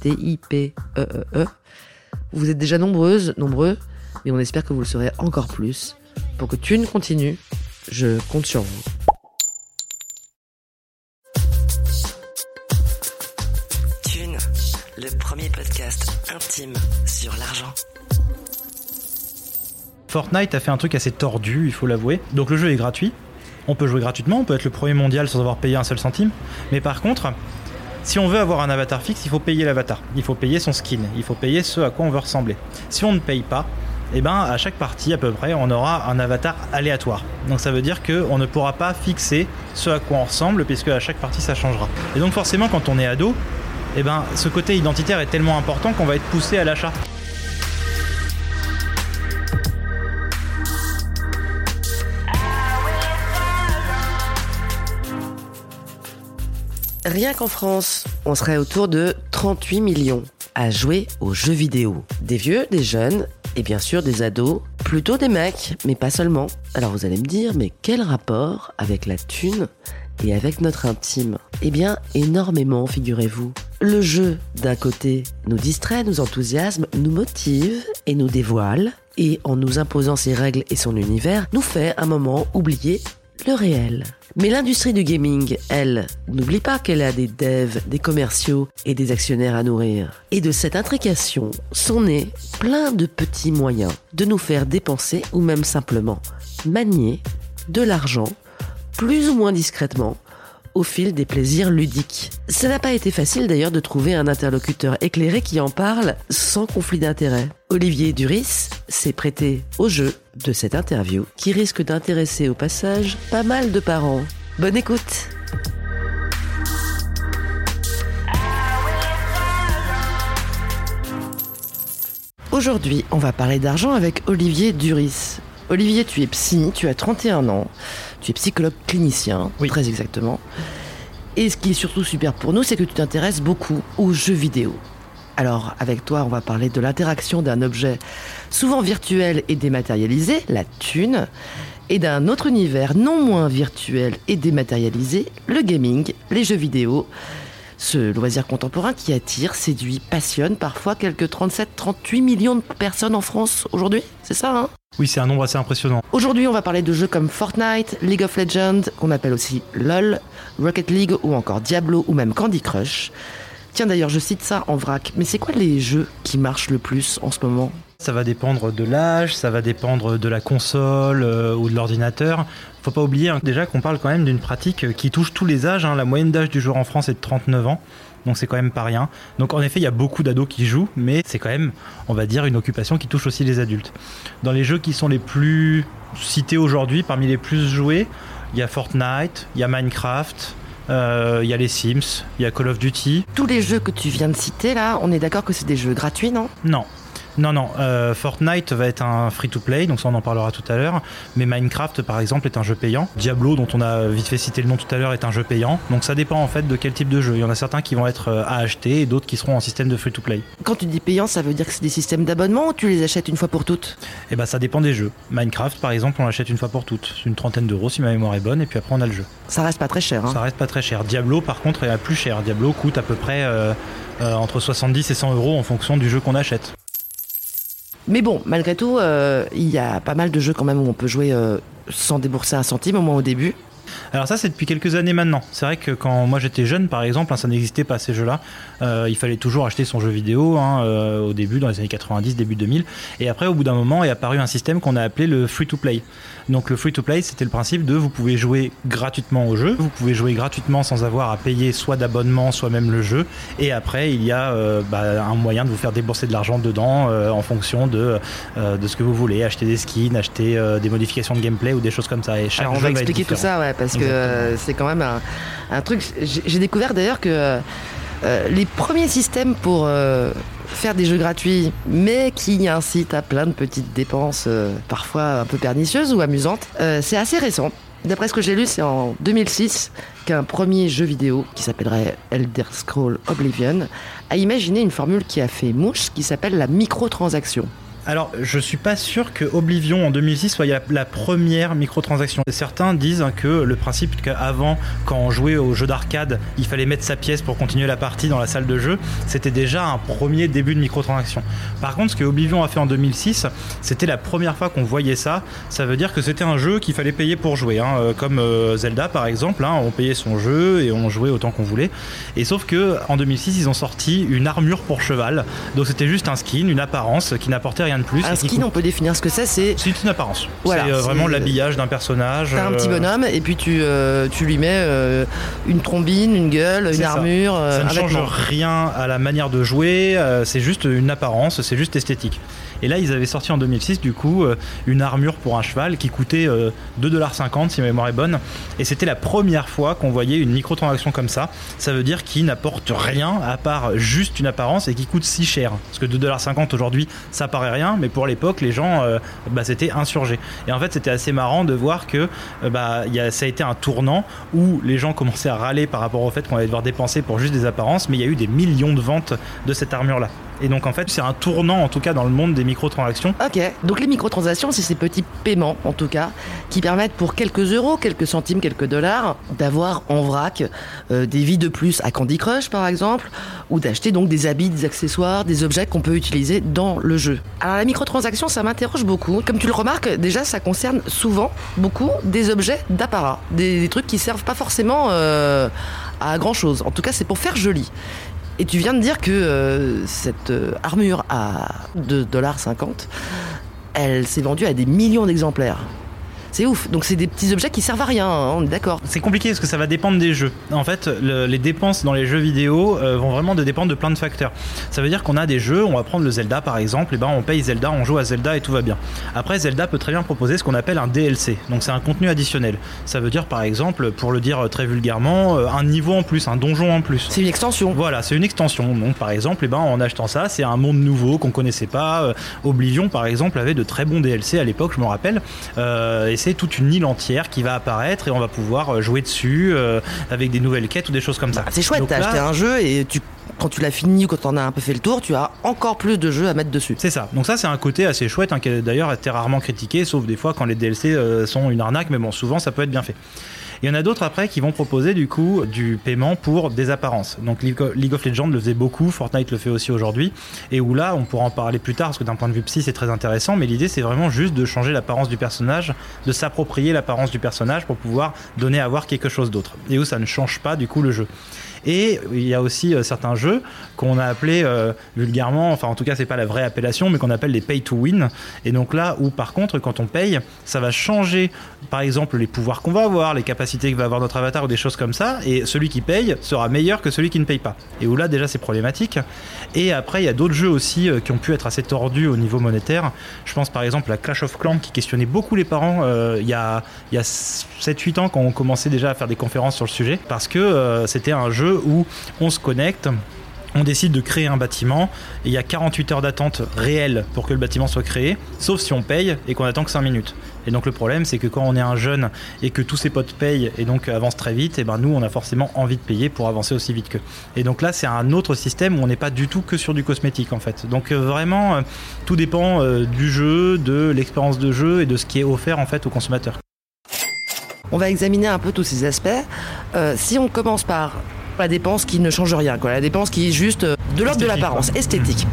T-I-P-E-E-E. Vous êtes déjà nombreuses, nombreux, mais on espère que vous le serez encore plus. Pour que Thune continue, je compte sur vous. Thune, le premier podcast intime sur l'argent. Fortnite a fait un truc assez tordu, il faut l'avouer. Donc le jeu est gratuit. On peut jouer gratuitement, on peut être le premier mondial sans avoir payé un seul centime. Mais par contre, si on veut avoir un avatar fixe, il faut payer l'avatar. Il faut payer son skin. Il faut payer ce à quoi on veut ressembler. Si on ne paye pas, eh ben, à chaque partie à peu près, on aura un avatar aléatoire. Donc ça veut dire qu'on ne pourra pas fixer ce à quoi on ressemble, puisque à chaque partie ça changera. Et donc forcément, quand on est ado, eh ben, ce côté identitaire est tellement important qu'on va être poussé à l'achat. Rien qu'en France, on serait autour de 38 millions à jouer aux jeux vidéo. Des vieux, des jeunes et bien sûr des ados, plutôt des mecs, mais pas seulement. Alors vous allez me dire, mais quel rapport avec la thune et avec notre intime? Eh bien, énormément, figurez-vous. Le jeu, d'un côté, nous distrait, nous enthousiasme, nous motive et nous dévoile, et en nous imposant ses règles et son univers, nous fait un moment oublier le réel. Mais l'industrie du gaming, elle, n'oublie pas qu'elle a des devs, des commerciaux et des actionnaires à nourrir. Et de cette intrication sont nés plein de petits moyens de nous faire dépenser ou même simplement manier de l'argent, plus ou moins discrètement, au fil des plaisirs ludiques. Ça n'a pas été facile d'ailleurs de trouver un interlocuteur éclairé qui en parle sans conflit d'intérêt. Olivier Duris s'est prêté au jeu de cette interview qui risque d'intéresser au passage pas mal de parents. Bonne écoute Aujourd'hui, on va parler d'argent avec Olivier Duris. Olivier, tu es psy, tu as 31 ans, tu es psychologue clinicien, Oui. très exactement. Et ce qui est surtout super pour nous, c'est que tu t'intéresses beaucoup aux jeux vidéo. Alors, avec toi, on va parler de l'interaction d'un objet souvent virtuel et dématérialisé, la thune, et d'un autre univers non moins virtuel et dématérialisé, le gaming, les jeux vidéo. Ce loisir contemporain qui attire, séduit, passionne parfois quelques 37-38 millions de personnes en France aujourd'hui, c'est ça hein? Oui, c'est un nombre assez impressionnant. Aujourd'hui, on va parler de jeux comme Fortnite, League of Legends, qu'on appelle aussi LOL, Rocket League ou encore Diablo ou même Candy Crush. Tiens d'ailleurs, je cite ça en vrac, mais c'est quoi les jeux qui marchent le plus en ce moment? Ça va dépendre de l'âge, ça va dépendre de la console euh, ou de l'ordinateur. Faut pas oublier hein, déjà qu'on parle quand même d'une pratique euh, qui touche tous les âges. hein. La moyenne d'âge du joueur en France est de 39 ans. Donc c'est quand même pas rien. Donc en effet, il y a beaucoup d'ados qui jouent, mais c'est quand même, on va dire, une occupation qui touche aussi les adultes. Dans les jeux qui sont les plus cités aujourd'hui, parmi les plus joués, il y a Fortnite, il y a Minecraft, euh, il y a les Sims, il y a Call of Duty. Tous les jeux que tu viens de citer là, on est d'accord que c'est des jeux gratuits, non? Non. Non, non, euh, Fortnite va être un free-to-play, donc ça on en parlera tout à l'heure. Mais Minecraft, par exemple, est un jeu payant. Diablo, dont on a vite fait citer le nom tout à l'heure, est un jeu payant. Donc ça dépend en fait de quel type de jeu. Il y en a certains qui vont être euh, à acheter et d'autres qui seront en système de free-to-play. Quand tu dis payant, ça veut dire que c'est des systèmes d'abonnement ou tu les achètes une fois pour toutes? Et bah ça dépend des jeux. Minecraft, par exemple, on l'achète une fois pour toutes. C'est une trentaine d'euros si ma mémoire est bonne, et puis après on a le jeu. Ça reste pas très cher, hein Ça reste pas très cher. Diablo, par contre, est plus cher. Diablo coûte à peu près euh, euh, entre 70 et 100 euros en fonction du jeu qu'on achète. Mais bon, malgré tout, euh, il y a pas mal de jeux quand même où on peut jouer euh, sans débourser un centime, au moins au début. Alors ça c'est depuis quelques années maintenant. C'est vrai que quand moi j'étais jeune par exemple, hein, ça n'existait pas ces jeux-là. Euh, il fallait toujours acheter son jeu vidéo hein, euh, au début, dans les années 90, début 2000. Et après au bout d'un moment est apparu un système qu'on a appelé le free-to-play. Donc le free-to-play c'était le principe de vous pouvez jouer gratuitement au jeu, vous pouvez jouer gratuitement sans avoir à payer soit d'abonnement, soit même le jeu. Et après il y a euh, bah, un moyen de vous faire débourser de l'argent dedans en fonction de, de ce que vous voulez, acheter des skins, acheter des modifications de gameplay ou des choses comme ça. Et chaque Alors, on jeu va expliquer tout ça, ouais, parce que Exactement. euh, c'est quand même un, un truc. J'ai découvert d'ailleurs que euh, les premiers systèmes pour euh, faire des jeux gratuits, mais qui incitent à plein de petites dépenses, euh, parfois un peu pernicieuses ou amusantes, euh, c'est assez récent. D'après ce que j'ai lu, c'est en 2006 qu'un premier jeu vidéo qui s'appellerait Elder Scroll Oblivion a imaginé une formule qui a fait mouche, qui s'appelle la microtransaction. Alors, je suis pas sûr que Oblivion en 2006 soit la, première microtransaction. Certains disent hein, que le principe qu'avant, quand on jouait au jeu d'arcade, il fallait mettre sa pièce pour continuer la partie dans la salle de jeu, c'était déjà un premier début de microtransaction. Par contre, ce que Oblivion a fait en 2006, c'était la première fois qu'on voyait ça. Ça veut dire que c'était un jeu qu'il fallait payer pour jouer, hein, euh, comme euh, Zelda par exemple. hein, on payait son jeu et on jouait autant qu'on voulait. Et sauf que en 2006, ils ont sorti une armure pour cheval. Donc c'était juste un skin, une apparence qui n'apportait rien de plus. Un skin, on peut définir ce que c'est, c'est c'est une apparence. Voilà, c'est euh, vraiment l'habillage d'un personnage. T'as un petit euh, bonhomme et puis tu, euh, tu lui mets euh, une trombine, une gueule, une ça. armure, Ça ne change rien à la manière de jouer, c'est juste une apparence, c'est juste esthétique. Et là, ils avaient sorti en 2006, du coup, euh, une armure pour un cheval qui coûtait euh, 2,50$ si ma mémoire est bonne. Et c'était la première fois qu'on voyait une microtransaction comme ça. Ça veut dire qu'il n'apporte rien à part juste une apparence et qui coûte si cher. Parce que 2,50$ aujourd'hui, ça paraît rien, mais pour l'époque, les gens, euh, bah, c'était insurgé. Et en fait, c'était assez marrant de voir que euh, bah, ça a été un tournant où les gens commençaient à râler par rapport au fait qu'on allait devoir dépenser pour juste des apparences, mais il y a eu des millions de ventes de cette armure-là. Et donc en fait, c'est un tournant en tout cas dans le monde des microtransactions. Ok, donc les microtransactions, c'est ces petits paiements, en tout cas, qui permettent pour quelques euros, quelques centimes, quelques dollars, d'avoir en vrac euh, des vies de plus à Candy Crush, par exemple, ou d'acheter donc des habits, des accessoires, des objets qu'on peut utiliser dans le jeu. Alors la microtransaction, ça m'interroge beaucoup. Comme tu le remarques, déjà, ça concerne souvent beaucoup des objets d'apparat, des, trucs qui servent pas forcément euh, à grand chose. En tout cas, c'est pour faire joli. Et tu viens de dire que euh, cette euh, armure à 2,50$, elle s'est vendue à des millions d'exemplaires. C'est ouf. Donc c'est des petits objets qui servent à rien, hein, on est d'accord. C'est compliqué parce que ça va dépendre des jeux. En fait, le- les dépenses dans les jeux vidéo euh, vont vraiment de dépendre de plein de facteurs. Ça veut dire qu'on a des jeux, on va prendre le Zelda par exemple, et ben on paye Zelda, on joue à Zelda et tout va bien. Après, Zelda peut très bien proposer ce qu'on appelle un DLC. Donc c'est un contenu additionnel. Ça veut dire par exemple, pour le dire très vulgairement, euh, un niveau en plus, un donjon en plus. C'est une extension. Voilà, c'est une extension. Donc, par exemple, eh ben, en achetant ça, c'est un monde nouveau qu'on connaissait pas. Euh, Oblivion, par exemple, avait de très bons DLC à l'époque, je me rappelle. Euh, et c'est toute une île entière qui va apparaître et on va pouvoir euh, jouer dessus euh, avec des nouvelles quêtes ou des choses comme ça. Bah, C'est chouette, t'as acheté un jeu et tu, quand tu l'as fini ou quand t'en as un peu fait le tour, tu as encore plus de jeux à mettre dessus. C'est ça. Donc ça, c'est un côté assez chouette, hein, qui d'ailleurs été rarement critiqué, sauf des fois quand les DLC euh, sont une arnaque, mais bon, souvent ça peut être bien fait. Il y en a d'autres après qui vont proposer du coup du paiement pour des apparences. Donc League of- Legends le faisait beaucoup, Fortnite le fait aussi aujourd'hui, et où là on pourra en parler plus tard parce que d'un point de vue psy c'est très intéressant, mais l'idée c'est vraiment juste de changer l'apparence du personnage, de s'approprier l'apparence du personnage pour pouvoir donner à voir quelque chose d'autre, et où ça ne change pas du coup le jeu. Et il y a aussi euh, certains jeux qu'on a appelés euh, vulgairement, enfin en tout cas c'est pas la vraie appellation, mais qu'on appelle les pay to win. Et donc là où par contre quand on paye, ça va changer par exemple les pouvoirs qu'on va avoir, les capacités que va avoir notre avatar ou des choses comme ça. Et celui qui paye sera meilleur que celui qui ne paye pas. Et où là déjà c'est problématique. Et après il y a d'autres jeux aussi euh, qui ont pu être assez tordus au niveau monétaire. Je pense par exemple à Clash of Clans qui questionnait beaucoup les parents il y a, il y a 7-8 ans quand on commençait déjà à faire des conférences sur le sujet. Parce que c'était un jeu où on se connecte. On décide de créer un bâtiment et il y a 48 heures d'attente réelle pour que le bâtiment soit créé, sauf si on paye et qu'on attend que 5 minutes. Et donc le problème c'est que quand on est un jeune et que tous ses potes payent et donc avancent très vite, et ben nous on a forcément envie de payer pour avancer aussi vite qu'eux. Et donc là c'est un autre système où on n'est pas du tout que sur du cosmétique en fait. Donc euh, vraiment euh, tout dépend euh, du jeu, de l'expérience de jeu et de ce qui est offert en fait aux consommateurs. On va examiner un peu tous ces aspects. Si on commence par la dépense qui ne change rien, quoi, la dépense qui est juste euh, de l'ordre de l'apparence, esthétique.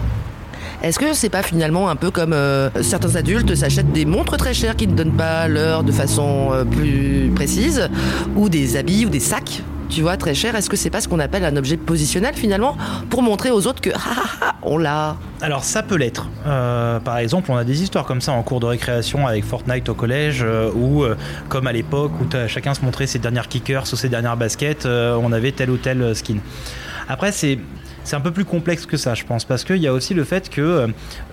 Est-ce que c'est pas finalement un peu comme euh, certains adultes s'achètent des montres très chères qui ne donnent pas l'heure de façon euh, plus précise, ou des habits ou des sacs tu vois, très chers Est-ce que c'est pas ce qu'on appelle un objet positionnel finalement pour montrer aux autres que ah, ah, ah, on l'a Alors ça peut l'être. Euh, par exemple, on a des histoires comme ça en cours de récréation avec Fortnite au collège, euh, ou euh, comme à l'époque où chacun se montrait ses dernières kickers ou ses dernières baskets, euh, on avait tel ou tel skin. Après, c'est c'est un peu plus complexe que ça, je pense, parce qu'il y a aussi le fait que euh,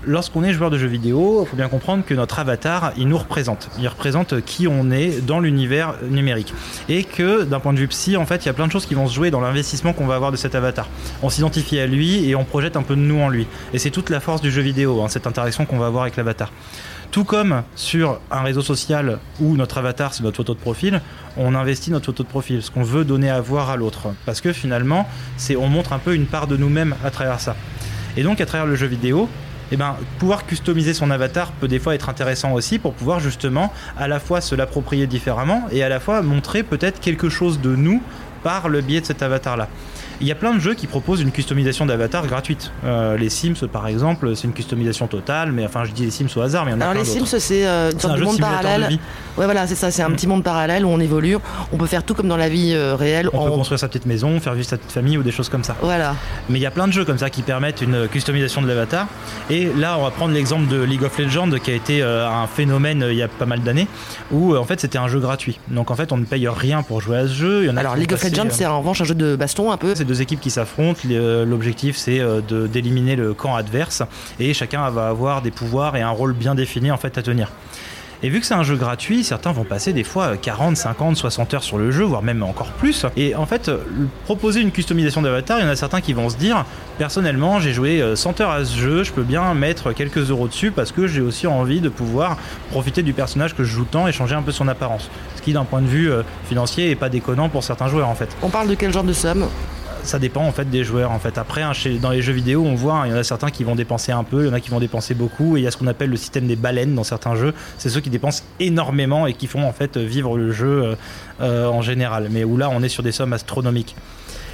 lorsqu'on est joueur de jeux vidéo, il faut bien comprendre que notre avatar, il nous représente. Il représente qui on est dans l'univers numérique. Et que d'un point de vue psy, en fait, il y a plein de choses qui vont se jouer dans l'investissement qu'on va avoir de cet avatar. On s'identifie à lui et on projette un peu de nous en lui. Et c'est toute la force du jeu vidéo, hein, cette interaction qu'on va avoir avec l'avatar. Tout comme sur un réseau social où notre avatar c'est notre photo de profil, on investit notre photo de profil, ce qu'on veut donner à voir à l'autre. Parce que finalement, c'est on montre un peu une part de nous-mêmes à travers ça. Et donc à travers le jeu vidéo, eh ben, pouvoir customiser son avatar peut des fois être intéressant aussi pour pouvoir justement à la fois se l'approprier différemment et à la fois montrer peut-être quelque chose de nous par le biais de cet avatar-là. Il y a plein de jeux qui proposent une customisation d'avatar gratuite. Euh, les Sims, par exemple, c'est une customisation totale, mais enfin, je dis les Sims au hasard, mais il y en a Alors plein les. Sims, c'est euh, une sorte de monde de parallèle. Ouais, voilà, c'est ça. C'est un petit monde parallèle où on évolue. On peut faire tout comme dans la vie euh, réelle. On peut construire sa petite maison, faire vivre sa petite famille ou des choses comme ça. Voilà. Mais il y a plein de jeux comme ça qui permettent une customisation de l'avatar. Et là, on va prendre l'exemple de League of Legends qui a été un phénomène il y a pas mal d'années, où en fait c'était un jeu gratuit. Donc en fait, on ne paye rien pour jouer à ce jeu. Il y en a Alors League of Legends, c'est en revanche un jeu de baston un peu. Deux équipes qui s'affrontent. L'objectif, c'est euh, d'éliminer le camp adverse. Et chacun va avoir des pouvoirs et un rôle bien défini en fait à tenir. Et vu que c'est un jeu gratuit, certains vont passer des fois 40, 50, 60 heures sur le jeu, voire même encore plus. Et en fait, euh, proposer une customisation d'avatar, il y en a certains qui vont se dire, personnellement, j'ai joué euh, 100 heures à ce jeu, je peux bien mettre quelques euros dessus parce que j'ai aussi envie de pouvoir profiter du personnage que je joue tant et changer un peu son apparence. Ce qui, d'un point de vue euh, financier, est pas déconnant pour certains joueurs en fait On parle de quel genre de somme? Ça dépend en fait des joueurs en fait. Après, hein, chez- dans les jeux vidéo, on voit, hein, il y en a certains qui vont dépenser un peu, il y en a qui vont dépenser beaucoup, et il y a ce qu'on appelle le système des baleines dans certains jeux. C'est ceux qui dépensent énormément et qui font en fait vivre le jeu euh, euh, en général. Mais où là, on est sur des sommes astronomiques.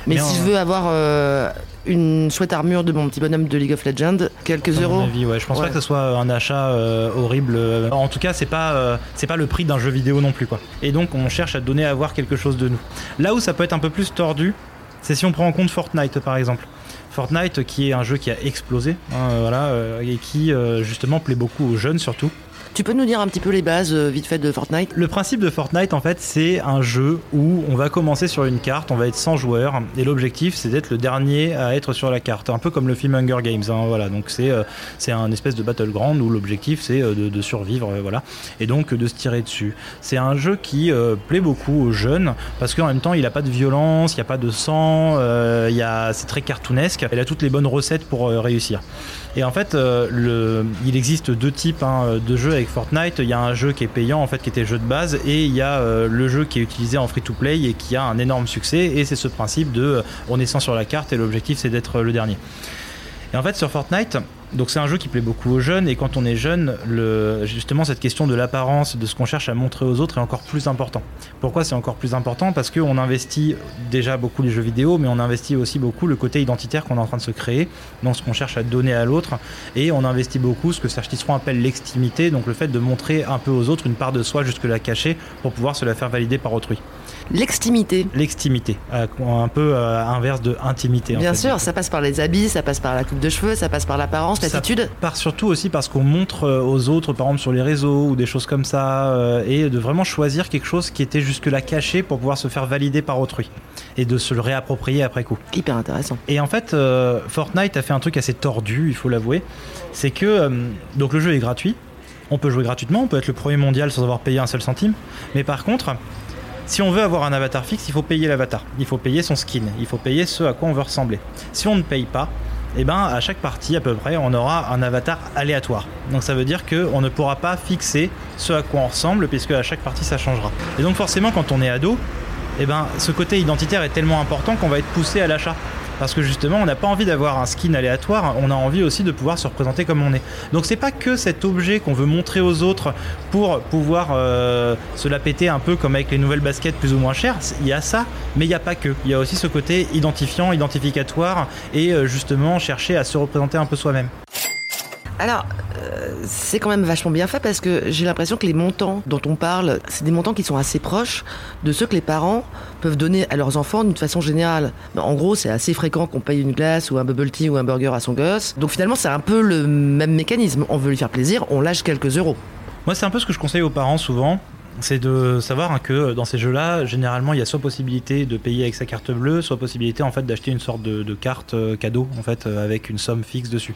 Mais Mais si en- je veux avoir euh, une chouette armure de mon petit bonhomme de League of Legends, quelques mon euros. avis, ouais. Je pense Ouais. pas que ce soit un achat euh, horrible. En tout cas, c'est pas euh, c'est pas le prix d'un jeu vidéo non plus quoi. Et donc, on cherche à donner à voir quelque chose de nous. Là où ça peut être un peu plus tordu, c'est si on prend en compte Fortnite par exemple. Fortnite qui est un jeu qui a explosé, hein, voilà, euh, et qui euh, justement plaît beaucoup aux jeunes surtout. Tu peux nous dire un petit peu les bases euh, vite fait de Fortnite? Le principe de Fortnite, en fait, c'est un jeu où on va commencer sur une carte, on va être 100 joueurs, et l'objectif, c'est d'être le dernier à être sur la carte. Un peu comme le film Hunger Games, hein, voilà. Donc c'est euh, c'est un espèce de battleground où l'objectif, c'est euh, de, survivre, voilà, et donc de se tirer dessus. C'est un jeu qui plaît beaucoup aux jeunes parce qu'en même temps, il a pas de violence, il n'y a pas de sang, c'est très cartoonesque. Il a toutes les bonnes recettes pour réussir. Et en fait, euh, il existe deux types hein, de jeux avec Fortnite. Il y a un jeu qui est payant, en fait, qui était le jeu de base, et il y a euh, le jeu qui est utilisé en free-to-play et qui a un énorme succès. Et c'est ce principe de euh, on 100 sur la carte et l'objectif c'est d'être le dernier. Et en fait, sur Fortnite, donc c'est un jeu qui plaît beaucoup aux jeunes et quand on est jeune, le, justement cette question de l'apparence, de ce qu'on cherche à montrer aux autres est encore plus important. Pourquoi c'est encore plus important? Parce qu'on investit déjà beaucoup les jeux vidéo, mais on investit aussi beaucoup le côté identitaire qu'on est en train de se créer, dans ce qu'on cherche à donner à l'autre, et on investit beaucoup ce que Serge Tisseron appelle l'extimité, donc le fait de montrer un peu aux autres une part de soi jusque-là cachée pour pouvoir se la faire valider par autrui. L'extimité. L'extimité, euh, un peu euh, inverse de intimité. en Bien fait. sûr, ça passe par les habits, ça passe par la coupe de cheveux, ça passe par l'apparence, Ça l'attitude. part surtout aussi parce qu'on montre euh, aux autres, par exemple sur les réseaux ou des choses comme ça, euh, et de vraiment choisir quelque chose qui était jusque-là caché pour pouvoir se faire valider par autrui et de se le réapproprier après coup. Hyper intéressant. Et en fait, euh, Fortnite a fait un truc assez tordu, il faut l'avouer, c'est que euh, donc le jeu est gratuit, on peut jouer gratuitement, on peut être le premier mondial sans avoir payé un seul centime, mais par contre, si on veut avoir un avatar fixe, il faut payer l'avatar, il faut payer son skin, il faut payer ce à quoi on veut ressembler. Si on ne paye pas, eh ben, à chaque partie à peu près, on aura un avatar aléatoire. Donc ça veut dire qu'on ne pourra pas fixer ce à quoi on ressemble, puisque à chaque partie ça changera. Et donc forcément, quand on est ado, eh ben, ce côté identitaire est tellement important qu'on va être poussé à l'achat. Parce que justement, on n'a pas envie d'avoir un skin aléatoire, on a envie aussi de pouvoir se représenter comme on est. Donc c'est pas que cet objet qu'on veut montrer aux autres pour pouvoir euh, se la péter un peu comme avec les nouvelles baskets plus ou moins chères. Il y a ça, mais il n'y a pas que. Il y a aussi ce côté identifiant, identificatoire et euh, justement chercher à se représenter un peu soi-même. Alors, euh, c'est quand même vachement bien fait parce que j'ai l'impression que les montants dont on parle, c'est des montants qui sont assez proches de ceux que les parents peuvent donner à leurs enfants d'une façon générale. En gros, c'est assez fréquent qu'on paye une glace ou un bubble tea ou un burger à son gosse. Donc finalement, c'est un peu le même mécanisme. On veut lui faire plaisir, on lâche quelques euros. Moi, c'est un peu ce que je conseille aux parents souvent c'est de savoir hein, que dans ces jeux-là, généralement, il y a soit possibilité de payer avec sa carte bleue, soit possibilité en fait d'acheter une sorte de, carte euh, cadeau en fait euh, avec une somme fixe dessus.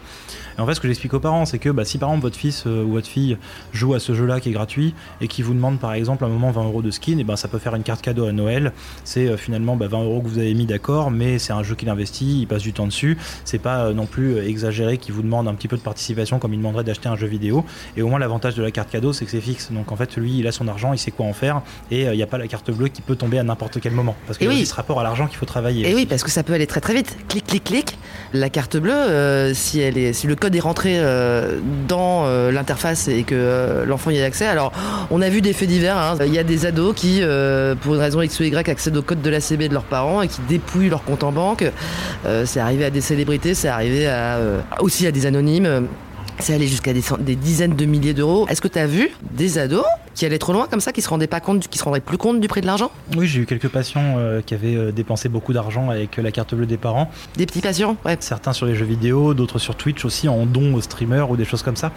Et en fait, ce que j'explique aux parents, c'est que bah, si par exemple votre fils euh, ou votre fille joue à ce jeu-là qui est gratuit et qui vous demande par exemple à un moment 20 euros de skin, et ben ça peut faire une carte cadeau à Noël. C'est finalement 20 bah, euros que vous avez mis d'accord, mais c'est un jeu qu'il investit, il passe du temps dessus. C'est pas non plus exagéré qu'il vous demande un petit peu de participation comme il demanderait d'acheter un jeu vidéo. Et au moins l'avantage de la carte cadeau, c'est que c'est fixe. Donc en fait, lui, il a son argent il sait quoi en faire et il euh, n'y a pas la carte bleue qui peut tomber à n'importe quel moment parce que y a ce rapport à l'argent qu'il faut travailler. Et oui, parce que ça peut aller très très vite. Clic, clic, clic. La carte bleue, euh, si, elle est, si le code est rentré euh, dans l'interface et que l'enfant y a accès, alors on a vu des faits divers. Hein. Il y a des ados qui, pour une raison X ou Y, accèdent au code de la CB de leurs parents et qui dépouillent leur compte en banque. c'est arrivé à des célébrités, c'est arrivé à, aussi à des anonymes. C'est allé jusqu'à des, des, dizaines de milliers d'euros. Est-ce que tu as vu des ados qui allaient trop loin comme ça, qui se rendaient pas compte, qui se rendraient plus compte du prix de l'argent? Oui, j'ai eu quelques patients euh, qui avaient euh, dépensé beaucoup d'argent avec euh, la carte bleue des parents. Des petits patients, ouais. Certains sur les jeux vidéo, d'autres sur Twitch aussi en dons aux streamers ou des choses comme ça.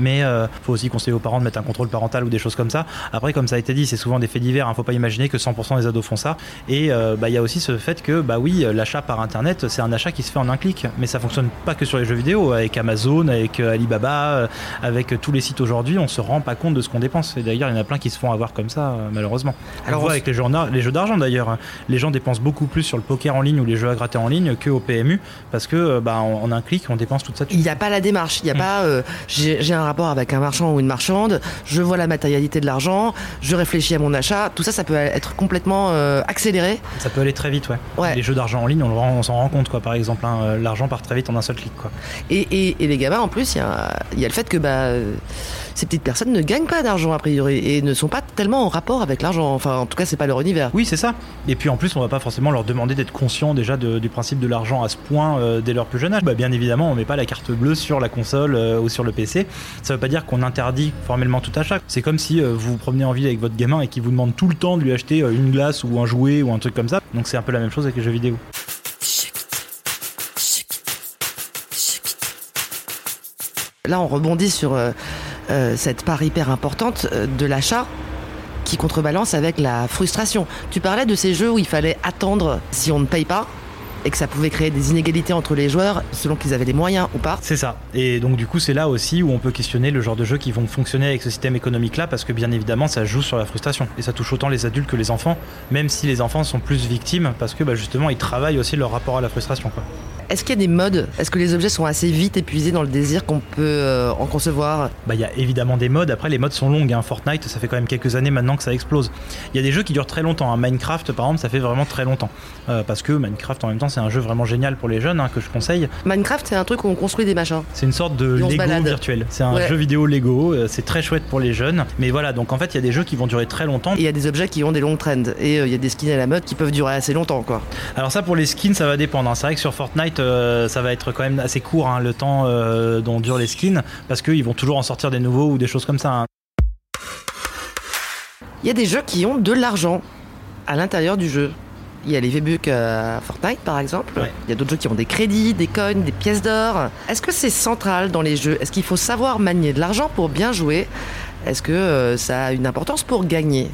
Mais il faut aussi conseiller aux parents de mettre un contrôle parental ou des choses comme ça. Après, comme ça a été dit, c'est souvent des faits divers. Il hein. ne faut pas imaginer que 100% des ados font ça. Et bah, il y a aussi ce fait que, bah oui, l'achat par internet, c'est un achat qui se fait en un clic. Mais ça fonctionne pas que sur les jeux vidéo. Avec Amazon, avec Alibaba, avec tous les sites aujourd'hui, on se rend pas compte de ce qu'on dépense. Et d'ailleurs, il y en a plein qui se font avoir comme ça, euh, malheureusement. Alors, on voit avec les jeux, les jeux d'argent d'ailleurs. Hein. Les gens dépensent beaucoup plus sur le poker en ligne ou les jeux à gratter en ligne que au PMU parce que euh, bah, en, un clic, on dépense toute ça. Il n'y a pas la démarche. Il n'y a mm. pas euh, j'ai un rapport avec un marchand ou une marchande, je vois la matérialité de l'argent, je réfléchis à mon achat. Tout ça, ça peut être complètement accéléré. Ça peut aller très vite, ouais. Les jeux d'argent en ligne, on, s'en rend compte, quoi. Par exemple, hein. l'argent part très vite en un seul clic, quoi. Et, et, les gamins, en plus, il y a, y a, le fait que bah, ces petites personnes ne gagnent pas d'argent a priori et ne sont pas tellement en rapport avec l'argent. Enfin, en tout cas, c'est pas leur univers. Oui, c'est ça. Et puis en plus, on va pas forcément leur demander d'être conscients déjà du principe de l'argent à ce point euh, dès leur plus jeune âge. Bah, bien évidemment, on met pas la carte bleue sur la console euh, ou sur le PC. Ça veut pas dire qu'on interdit formellement tout achat. C'est comme si euh, vous vous promenez en ville avec votre gamin et qu'il vous demande tout le temps de lui acheter une glace ou un jouet ou un truc comme ça. Donc c'est un peu la même chose avec les jeux vidéo. Là, on rebondit sur euh, cette part hyper importante euh, de l'achat qui contrebalance avec la frustration. Tu parlais de ces jeux où il fallait attendre si on ne paye pas et que ça pouvait créer des inégalités entre les joueurs selon qu'ils avaient les moyens ou pas. C'est ça. Et donc du coup, c'est là aussi où on peut questionner le genre de jeux qui vont fonctionner avec ce système économique-là, parce que bien évidemment, ça joue sur la frustration. Et ça touche autant les adultes que les enfants, même si les enfants sont plus victimes, parce que bah, justement, ils travaillent aussi leur rapport à la frustration. Quoi. Est-ce qu'il y a des modes? Est-ce que les objets sont assez vite épuisés dans le désir qu'on peut euh, en concevoir? Bah il y a évidemment des modes. Après les modes sont longues. Hein. Fortnite, ça fait quand même quelques années maintenant que ça explose. Il y a des jeux qui durent très longtemps. Hein. Minecraft par exemple, ça fait vraiment très longtemps. Euh, parce que Minecraft en même temps c'est un jeu vraiment génial pour les jeunes hein, que je conseille. Minecraft c'est un truc où on construit des machins. C'est une sorte de Lego virtuel. C'est un jeu vidéo Lego. Euh, c'est très chouette pour les jeunes. Mais voilà, donc en fait il y a des jeux qui vont durer très longtemps. Il y a des objets qui ont des longues trends et il y a des skins à la mode qui peuvent durer assez longtemps quoi. Alors ça pour les skins ça va dépendre. C'est vrai que sur Fortnite ça va être quand même assez court hein, le temps euh, dont durent les skins parce qu'ils vont toujours en sortir des nouveaux ou des choses comme ça. Hein. Il y a des jeux qui ont de l'argent à l'intérieur du jeu. Il y a les V-Bucks à Fortnite par exemple. Il y a d'autres jeux qui ont des crédits, des coins, des pièces d'or. Est-ce que c'est central dans les jeux? Est-ce qu'il faut savoir manier de l'argent pour bien jouer? Est-ce que euh, ça a une importance pour gagner?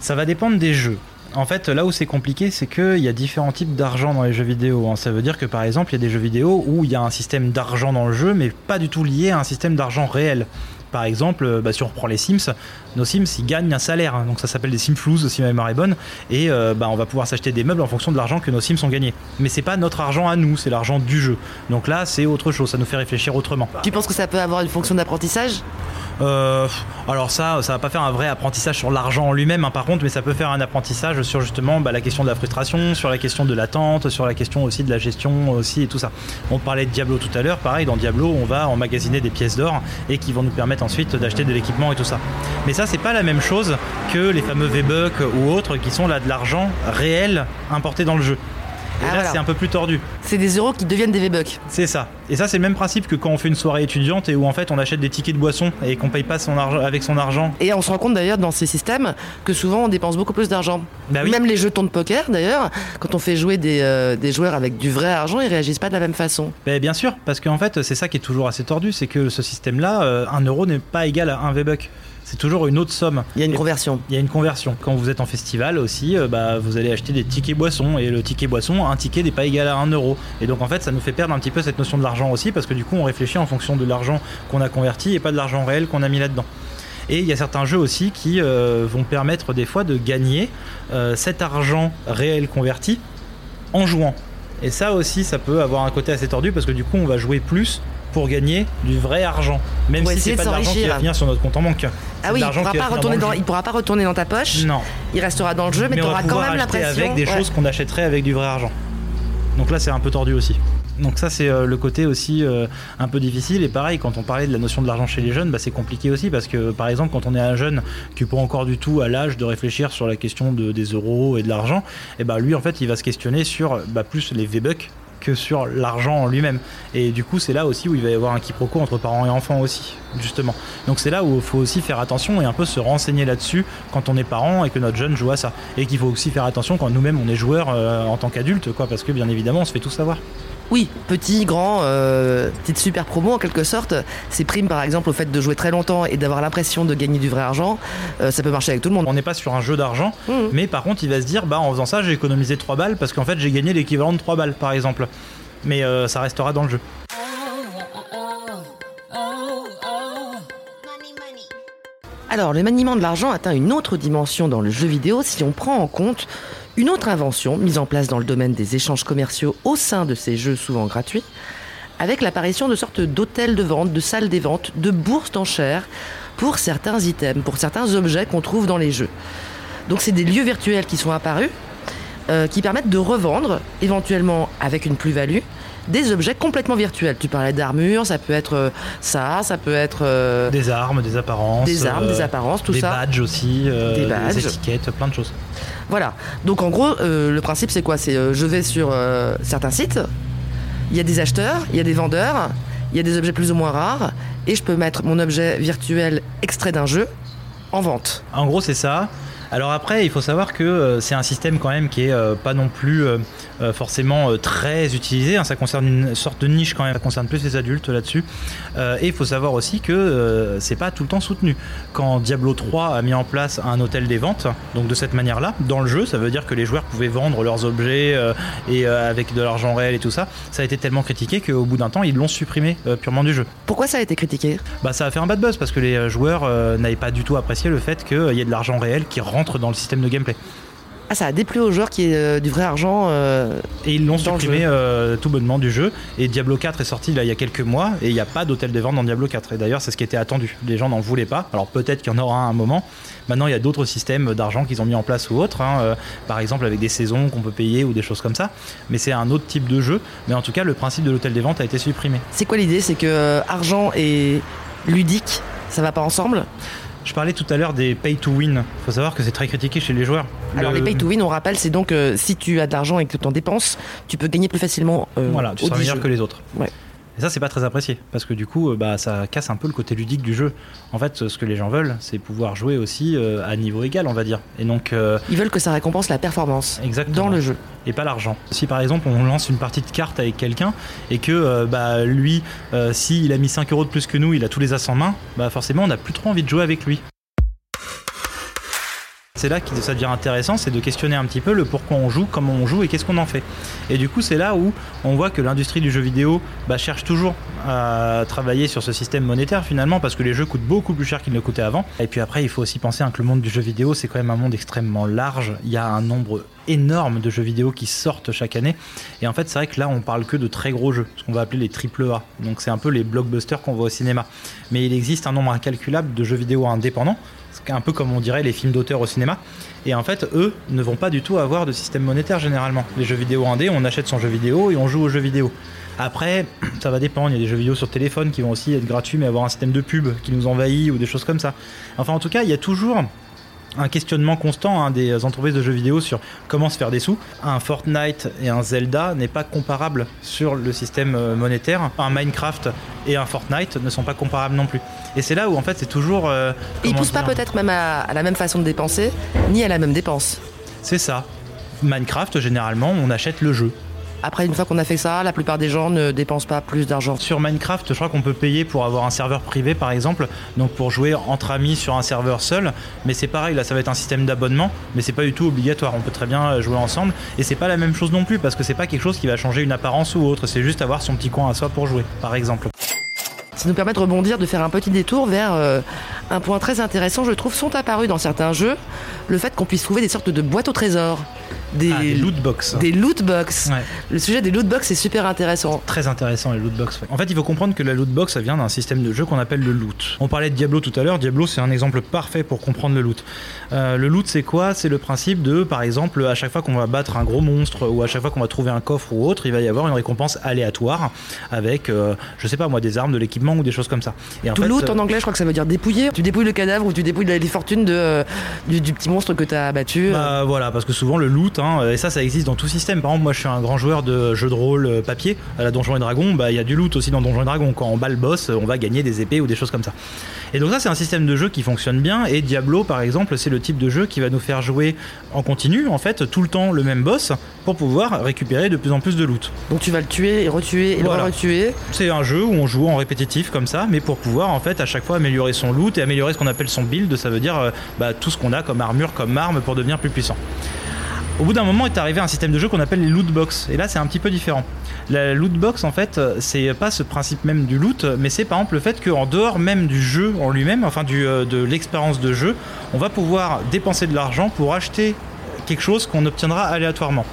Ça va dépendre des jeux. En fait, là où c'est compliqué, c'est qu'il y a différents types d'argent dans les jeux vidéo. Hein. Ça veut dire que par exemple, il y a des jeux vidéo où il y a un système d'argent dans le jeu, mais pas du tout lié à un système d'argent réel. Par exemple, euh, bah, si on reprend les Sims, nos Sims ils gagnent un salaire, hein. donc ça s'appelle des Simflouz si ma mémoire est bonne, et euh, bah, on va pouvoir s'acheter des meubles en fonction de l'argent que nos Sims ont gagné. Mais c'est pas notre argent à nous, c'est l'argent du jeu. Donc là, c'est autre chose, ça nous fait réfléchir autrement. Tu penses que ça peut avoir une fonction d'apprentissage? Euh, alors ça, ça va pas faire un vrai apprentissage sur l'argent en lui-même, hein, par contre, mais ça peut faire un apprentissage sur justement bah, la question de la frustration, sur la question de l'attente, sur la question aussi de la gestion aussi et tout ça. On parlait de Diablo tout à l'heure, pareil, dans Diablo, on va emmagasiner des pièces d'or et qui vont nous permettre ensuite d'acheter de l'équipement et tout ça. Mais ça, c'est pas la même chose que les fameux V-Bucks ou autres qui sont là de l'argent réel importé dans le jeu. Et Ah, là, voilà. c'est un peu plus tordu. C'est des euros qui deviennent des V-Bucks. C'est ça. Et ça, c'est le même principe que quand on fait une soirée étudiante et où en fait on achète des tickets de boisson et qu'on paye pas son argent avec son argent. Et on se rend compte d'ailleurs dans ces systèmes que souvent on dépense beaucoup plus d'argent. Bah oui. Même les jetons de poker d'ailleurs, quand on fait jouer des, euh, des joueurs avec du vrai argent, ils réagissent pas de la même façon. Ben, bien sûr, parce qu'en fait, c'est ça qui est toujours assez tordu, c'est que ce système-là, euh, un euro n'est pas égal à un V-Buck. C'est toujours une autre somme. Il y a une conversion. Il y a une conversion. Quand vous êtes en festival aussi, euh, bah, vous allez acheter des tickets boissons. Et le ticket boisson, un ticket n'est pas égal à 1 euro. Et donc en fait, ça nous fait perdre un petit peu cette notion de l'argent aussi, parce que du coup, on réfléchit en fonction de l'argent qu'on a converti et pas de l'argent réel qu'on a mis là-dedans. Et il y a certains jeux aussi qui euh, vont permettre des fois de gagner euh, cet argent réel converti en jouant. Et ça aussi, ça peut avoir un côté assez tordu parce que du coup, on va jouer plus pour gagner du vrai argent. Même Pour si c'est pas de l'argent qui va venir sur notre compte en banque. Ah oui, il pourra, pas retourner dans il pourra pas retourner dans ta poche. Non. Il restera dans le jeu, mais, Mais tu auras quand même l'impression. avec des ouais. choses qu'on achèterait avec du vrai argent. Donc là, c'est un peu tordu aussi. Donc ça, c'est euh, le côté aussi euh, un peu difficile. Et pareil, quand on parlait de la notion de l'argent chez les jeunes, bah, c'est compliqué aussi parce que, par exemple, quand on est un jeune qui pas encore du tout à l'âge de réfléchir sur la question de, des euros et de l'argent, et bah, lui, en fait, il va se questionner sur bah, plus les V-Bucks que sur l'argent en lui-même. Et du coup, c'est là aussi où il va y avoir un quiproquo entre parents et enfants aussi, justement. Donc c'est là où il faut aussi faire attention et un peu se renseigner là-dessus quand on est parent et que notre jeune joue à ça. Et qu'il faut aussi faire attention quand nous-mêmes on est joueur euh, en tant qu'adulte, quoi, parce que bien évidemment, on se fait tout savoir. Oui, petit, grand, euh, petite super promo en quelque sorte. Ces primes par exemple au fait de jouer très longtemps et d'avoir l'impression de gagner du vrai argent, euh, ça peut marcher avec tout le monde. On n'est pas sur un jeu d'argent, Mhm. mais par contre, il va se dire, bah en faisant ça, j'ai économisé 3 balles parce qu'en fait, j'ai gagné l'équivalent de 3 balles, par exemple. Mais euh, ça restera dans le jeu. Alors, le maniement de l'argent atteint une autre dimension dans le jeu vidéo si on prend en compte une autre invention mise en place dans le domaine des échanges commerciaux au sein de ces jeux souvent gratuits, avec l'apparition de sortes d'hôtels de vente, de salles des ventes, de bourses d'enchères pour certains items, pour certains objets qu'on trouve dans les jeux. Donc, c'est des lieux virtuels qui sont apparus, euh, qui permettent de revendre, éventuellement avec une plus-value, des objets complètement virtuels. Tu parlais d'armure, ça peut être euh, ça, ça peut être euh, Des armes, des apparences. des armes, euh, des apparences, tout des ça. badges aussi, euh, Des badges. des étiquettes, plein de choses. Voilà. Donc en gros, euh, le principe c'est quoi? C'est euh, je vais sur euh, certains sites, il y a des acheteurs, il y a des vendeurs, il y a des objets plus ou moins rares, et je peux mettre mon objet virtuel extrait d'un jeu en vente. En gros, c'est ça. Alors après, il faut savoir que euh, c'est un système quand même qui est euh, pas non plus euh, forcément très utilisé. hein. Ça concerne une sorte de niche quand même. Ça concerne plus les adultes là-dessus. Et il faut savoir aussi que c'est pas tout le temps soutenu. Quand Diablo 3 a mis en place un hôtel des ventes, donc de cette manière-là, dans le jeu, ça veut dire que les joueurs pouvaient vendre leurs objets et avec de l'argent réel et tout ça. Ça a été tellement critiqué qu'au bout d'un temps, ils l'ont supprimé purement du jeu. Pourquoi ça a été critiqué? Bah ça a fait un bad buzz parce que les joueurs n'avaient pas du tout apprécié le fait qu'il y ait de l'argent réel qui rentre dans le système de gameplay. Ah, ça a déplu aux joueurs qui est euh, du vrai argent. euh, Et ils l'ont supprimé euh, tout bonnement du jeu. Et Diablo 4 est sorti là il y a quelques mois et il n'y a pas d'hôtel de vente dans Diablo 4. Et d'ailleurs c'est ce qui était attendu. Les gens n'en voulaient pas. Alors peut-être qu'il y en aura un moment. Maintenant il y a d'autres systèmes d'argent qu'ils ont mis en place ou autres. hein, par exemple avec des saisons qu'on peut payer ou des choses comme ça. Mais c'est un autre type de jeu. Mais en tout cas le principe de l'hôtel des ventes a été supprimé. C'est quoi l'idée? C'est que argent et ludique, ça va pas ensemble? Je parlais tout à l'heure des pay to win. faut savoir que c'est très critiqué chez les joueurs. Alors Le- les pay to win, on rappelle, c'est donc euh, si tu as de l'argent et que tu en dépenses, tu peux gagner plus facilement. euh, Voilà, tu seras meilleur jeu. que les autres. Ouais. Et ça, c'est pas très apprécié parce que du coup, euh, bah, ça casse un peu le côté ludique du jeu. En fait, ce que les gens veulent, c'est pouvoir jouer aussi euh, à niveau égal, on va dire. Et donc, euh, Ils veulent que ça récompense la performance exactement. dans le jeu. Et pas l'argent. Si par exemple, on lance une partie de cartes avec quelqu'un et que euh, bah, lui, s'il a mis 5 euros de plus que nous, il a tous les as en main, bah, forcément, on n'a plus trop envie de jouer avec lui. C'est là que ça devient intéressant, c'est de questionner un petit peu le pourquoi on joue, comment on joue et qu'est-ce qu'on en fait. Et du coup, c'est là où on voit que l'industrie du jeu vidéo bah, cherche toujours à travailler sur ce système monétaire finalement, parce que les jeux coûtent beaucoup plus cher qu'ils ne le coûtaient avant. Et puis après, il faut aussi penser hein, que le monde du jeu vidéo, c'est quand même un monde extrêmement large. Il y a un nombre énorme de jeux vidéo qui sortent chaque année. Et en fait, c'est vrai que là, on parle que de très gros jeux, ce qu'on va appeler les triple A. Donc c'est un peu les blockbusters qu'on voit au cinéma. Mais il existe un nombre incalculable de jeux vidéo indépendants, un peu comme on dirait les films d'auteur au cinéma. Et en fait, eux ne vont pas du tout avoir de système monétaire généralement. Les jeux vidéo indés, on achète son jeu vidéo et on joue aux jeux vidéo. Après, ça va dépendre. Il y a des jeux vidéo sur téléphone qui vont aussi être gratuits, mais avoir un système de pub qui nous envahit ou des choses comme ça. Enfin, en tout cas, il y a toujours un questionnement constant hein, des entreprises de jeux vidéo sur comment se faire des sous. Un Fortnite et un Zelda n'est pas comparable sur le système euh, monétaire. Un Minecraft et un Fortnite ne sont pas comparables non plus. Et c'est là où en fait c'est toujours. euh, ils poussent pas peut-être même à, à la même façon de dépenser, ni à la même dépense. C'est ça. Minecraft, généralement, on achète le jeu. Après, une fois qu'on a fait ça, la plupart des gens ne dépensent pas plus d'argent. Sur Minecraft, je crois qu'on peut payer pour avoir un serveur privé, par exemple, donc pour jouer entre amis sur un serveur seul. Mais c'est pareil, là, ça va être un système d'abonnement, mais c'est pas du tout obligatoire. On peut très bien jouer ensemble, et c'est pas la même chose non plus, parce que c'est pas quelque chose qui va changer une apparence ou autre. C'est juste avoir son petit coin à soi pour jouer, par exemple. Ça nous permet de rebondir, de faire un petit détour vers euh, un point très intéressant, je trouve, sont apparus dans certains jeux, le fait qu'on puisse trouver des sortes de boîtes au trésor. Des, Ah, des loot box. Des loot box. Ouais. Le sujet des loot box est super intéressant. Très intéressant les loot box. ouais. En fait, il faut comprendre que la loot box, ça vient d'un système de jeu qu'on appelle le loot. On parlait de Diablo tout à l'heure. Diablo, c'est un exemple parfait pour comprendre le loot. Euh, le loot, c'est quoi? C'est le principe de, par exemple, à chaque fois qu'on va battre un gros monstre ou à chaque fois qu'on va trouver un coffre ou autre, il va y avoir une récompense aléatoire avec, euh, je sais pas moi, des armes, de l'équipement ou des choses comme ça. Et en Tout fait, loot euh, en anglais, je crois que ça veut dire dépouiller. Tu dépouilles le cadavre ou tu dépouilles les fortunes de, euh, du, du petit monstre que tu as abattu. Bah voilà, parce que souvent le loot, hein, et ça, ça existe dans tout système. Par exemple, moi, je suis un grand joueur de jeux de rôle euh, papier à la Donjons et Dragons. Bah, il y a du loot aussi dans Donjons et Dragons. Quand on bat le boss, on va gagner des épées ou des choses comme ça. Et donc ça, c'est un système de jeu qui fonctionne bien. Et Diablo, par exemple, c'est le type de jeu qui va nous faire jouer en continu, en fait, tout le temps le même boss pour pouvoir récupérer de plus en plus de loot. Donc tu vas le tuer et retuer et Voilà. le retuer. C'est un jeu où on joue en répétitif comme ça, mais pour pouvoir en fait à chaque fois améliorer son loot et améliorer ce qu'on appelle son build, ça veut dire euh, bah, tout ce qu'on a comme armure, comme arme pour devenir plus puissant. Au bout d'un moment est arrivé un système de jeu qu'on appelle les loot box, et là c'est un petit peu différent. La loot box en fait, c'est pas ce principe même du loot, mais c'est par exemple le fait qu'en dehors même du jeu en lui-même, enfin euh, de l'expérience de jeu, on va pouvoir dépenser de l'argent pour acheter quelque chose qu'on obtiendra aléatoirement.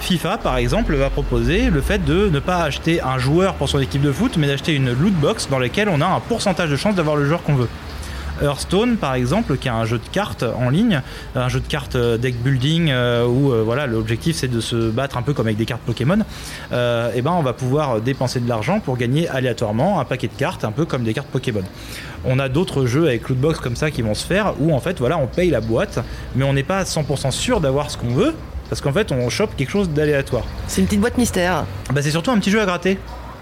FIFA, par exemple, va proposer le fait de ne pas acheter un joueur pour son équipe de foot, mais d'acheter une loot box dans laquelle on a un pourcentage de chance d'avoir le joueur qu'on veut. Hearthstone, par exemple, qui est un jeu de cartes en ligne, un jeu de cartes euh, deck building euh, où euh, voilà l'objectif c'est de se battre un peu comme avec des cartes Pokémon. et ben on va pouvoir dépenser de l'argent pour gagner aléatoirement un paquet de cartes, un peu comme des cartes Pokémon. On a d'autres jeux avec lootbox comme ça qui vont se faire où en fait voilà on paye la boîte, mais on n'est pas 100% sûr d'avoir ce qu'on veut. Parce qu'en fait, on chope quelque chose d'aléatoire. C'est une petite boîte mystère. Bah, c'est surtout un petit jeu à gratter.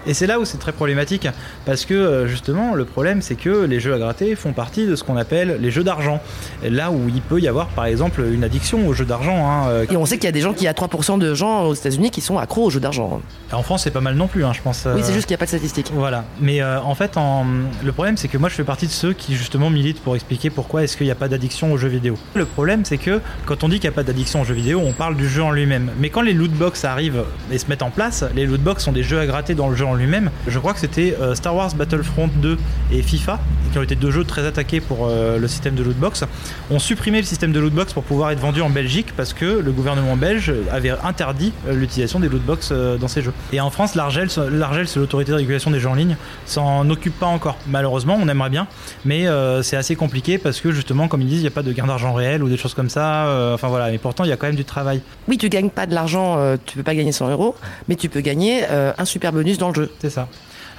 Et c'est là où c'est très problématique, parce que euh, justement le problème c'est que les jeux à gratter font partie de ce qu'on appelle les jeux d'argent. Là où il peut y avoir par exemple une addiction aux jeux d'argent. hein, euh, Et on sait qu'il y a des gens qui, à 3% de gens aux États-Unis qui sont accros aux jeux d'argent. En France c'est pas mal non plus, hein, je pense. Oui, euh, c'est juste qu'il n'y a pas de statistiques. Voilà, mais euh, en fait, en- le problème c'est que moi je fais partie de ceux qui justement militent pour expliquer pourquoi est-ce qu'il n'y a pas d'addiction aux jeux vidéo. Le problème c'est que quand on dit qu'il n'y a pas d'addiction aux jeux vidéo, on parle du jeu en lui-même. Mais quand les lootbox arrivent et se mettent en place, les lootbox sont des jeux à gratter dans le jeu en lui-même. Je crois que c'était euh, Star Wars Battlefront 2 et FIFA, qui ont été deux jeux très attaqués pour euh, le système de lootbox, ont supprimé le système de lootbox pour pouvoir être vendu en Belgique parce que le gouvernement belge avait interdit euh, l'utilisation des lootbox dans ces jeux. Et en France, l'Argel, c'est l'autorité de régulation des jeux en ligne, s'en occupe pas encore. Malheureusement, on aimerait bien, mais c'est assez compliqué parce que justement, comme ils disent, il n'y a pas de gain d'argent réel ou des choses comme ça. enfin voilà, mais pourtant, il y a quand même du travail. Oui, tu gagnes pas de l'argent, tu peux pas gagner 100 euros, mais tu peux gagner un super bonus dans le jeu. C'est ça.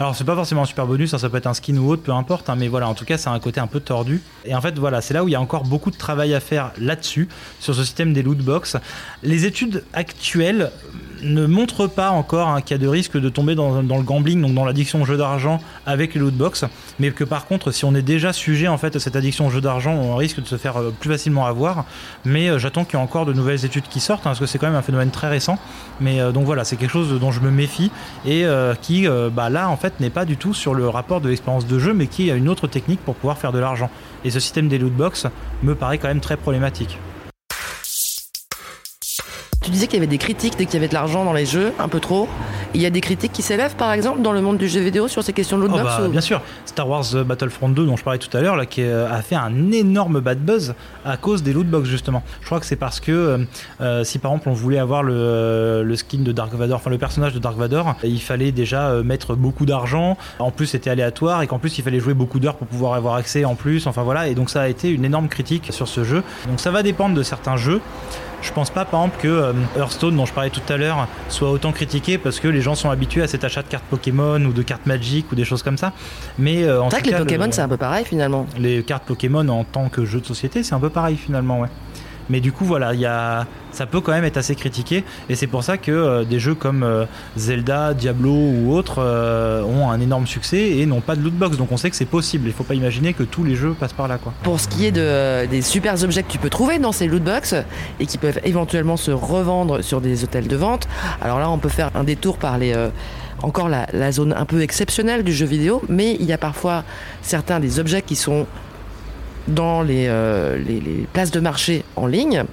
Alors c'est pas forcément un super bonus, hein, ça peut être un skin ou autre, peu importe, hein, mais voilà, en tout cas c'est un côté un peu tordu. Et en fait voilà, c'est là où il y a encore beaucoup de travail à faire là-dessus, sur ce système des loot box. Les études actuelles ne montrent pas encore hein, qu'il y a de risque de tomber dans, le gambling, donc dans l'addiction au jeu d'argent avec les loot box, mais que par contre si on est déjà sujet en fait à cette addiction au jeu d'argent, on risque de se faire euh, plus facilement avoir. Mais euh, j'attends qu'il y ait encore de nouvelles études qui sortent, hein, parce que c'est quand même un phénomène très récent. Mais euh, donc voilà, c'est quelque chose dont je me méfie et qui bah, là en fait n'est pas du tout sur le rapport de l'expérience de jeu, mais qui a une autre technique pour pouvoir faire de l'argent. Et ce système des loot box me paraît quand même très problématique. Tu disais qu'il y avait des critiques dès qu'il y avait de l'argent dans les jeux, un peu trop. Il y a des critiques qui s'élèvent, par exemple, dans le monde du jeu vidéo sur ces questions de Oh lootbox bah, ou- bien sûr, Star Wars euh, Battlefront 2 dont je parlais tout à l'heure là qui euh, a fait un énorme bad buzz à cause des lootbox justement. Je crois que c'est parce que euh, si par exemple on voulait avoir le, le skin de Dark Vador, enfin le personnage de Dark Vador, il fallait déjà mettre beaucoup d'argent. En plus c'était aléatoire et qu'en plus il fallait jouer beaucoup d'heures pour pouvoir avoir accès en plus. Enfin voilà et donc ça a été une énorme critique sur ce jeu. Donc ça va dépendre de certains jeux. Je pense pas, par exemple, que euh, Hearthstone, dont je parlais tout à l'heure, soit autant critiqué parce que les gens sont habitués à cet achat de cartes Pokémon ou de cartes Magic ou des choses comme ça. Mais euh, en C'est vrai tout que les Pokémon, le- c'est un peu pareil finalement. les cartes Pokémon en tant que jeu de société, c'est un peu pareil finalement, ouais. Mais du coup, voilà, il y a... ça peut quand même être assez critiqué, et c'est pour ça que euh, des jeux comme euh, Zelda, Diablo ou autres euh, ont un énorme succès et n'ont pas de lootbox. Donc on sait que c'est possible. Il faut pas imaginer que tous les jeux passent par là. Pour ce qui est de, des super objets que tu peux trouver dans ces lootbox et qui peuvent éventuellement se revendre sur des hôtels de vente, alors là on peut faire un détour par les, encore la zone un peu exceptionnelle du jeu vidéo, mais il y a parfois certains des objets qui sont dans les, euh, les places de marché en ligne.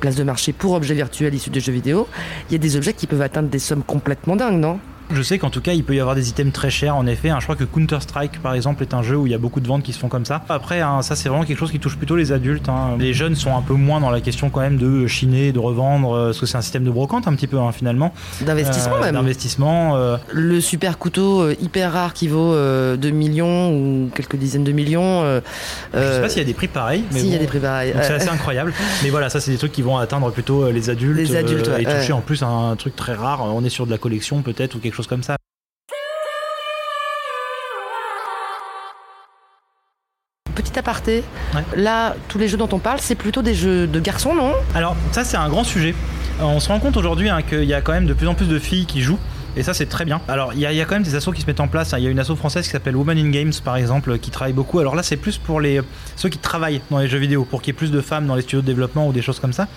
Places de marché pour objets virtuels issus des jeux vidéo, il y a des objets qui peuvent atteindre des sommes complètement dingues, non? Je sais qu'en tout cas, il peut y avoir des items très chers, en effet. hein. Je crois que Counter-Strike, par exemple, est un jeu où il y a beaucoup de ventes qui se font comme ça. Après, hein, ça, c'est vraiment quelque chose qui touche plutôt les adultes. hein. Les jeunes sont un peu moins dans la question quand même de chiner, de revendre, euh, parce que c'est un système de brocante un petit peu, hein, finalement. D'investissement Euh, même. D'investissement. euh, le super couteau euh, hyper rare qui vaut euh, 2 millions ou quelques dizaines de millions. Je sais pas s'il y a des prix pareils. Mais si, il y a des prix pareils. c'est assez incroyable. Mais voilà, ça c'est des trucs qui vont atteindre plutôt les adultes. Les adultes, ouais, et toucher ouais. en plus un truc très rare. On est sur de la collection peut-être ou quelque chose comme ça. Petit aparté, Ouais. là, tous les jeux dont on parle, c'est plutôt des jeux de garçons, non? Alors ça c'est un grand sujet. On se rend compte aujourd'hui hein, qu'il y a quand même de plus en plus de filles qui jouent. Et ça c'est très bien. Alors il y, a- quand même des assos qui se mettent en place. hein. Il y a une asso française qui s'appelle Women in Games par exemple qui travaille beaucoup. Alors là c'est plus pour les ceux qui travaillent dans les jeux vidéo, pour qu'il y ait plus de femmes dans les studios de développement ou des choses comme ça.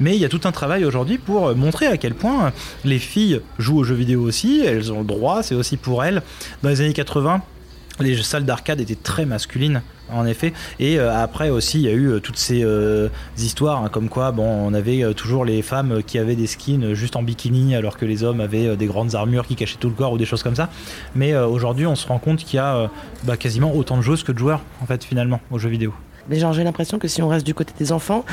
Mais il y a tout un travail aujourd'hui pour euh, montrer à quel point les filles jouent aux jeux vidéo aussi. Elles ont le droit, c'est aussi pour elles. Dans les années 80, les salles d'arcade étaient très masculines en effet et euh, après aussi il y a eu euh, toutes ces euh, histoires hein, comme quoi bon on avait toujours les femmes qui avaient des skins juste en bikini alors que les hommes avaient des grandes armures qui cachaient tout le corps ou des choses comme ça mais aujourd'hui on se rend compte qu'il y a bah, quasiment autant de joueuses que de joueurs en fait finalement aux jeux vidéo Mais genre, j'ai l'impression que si on reste du côté des enfants,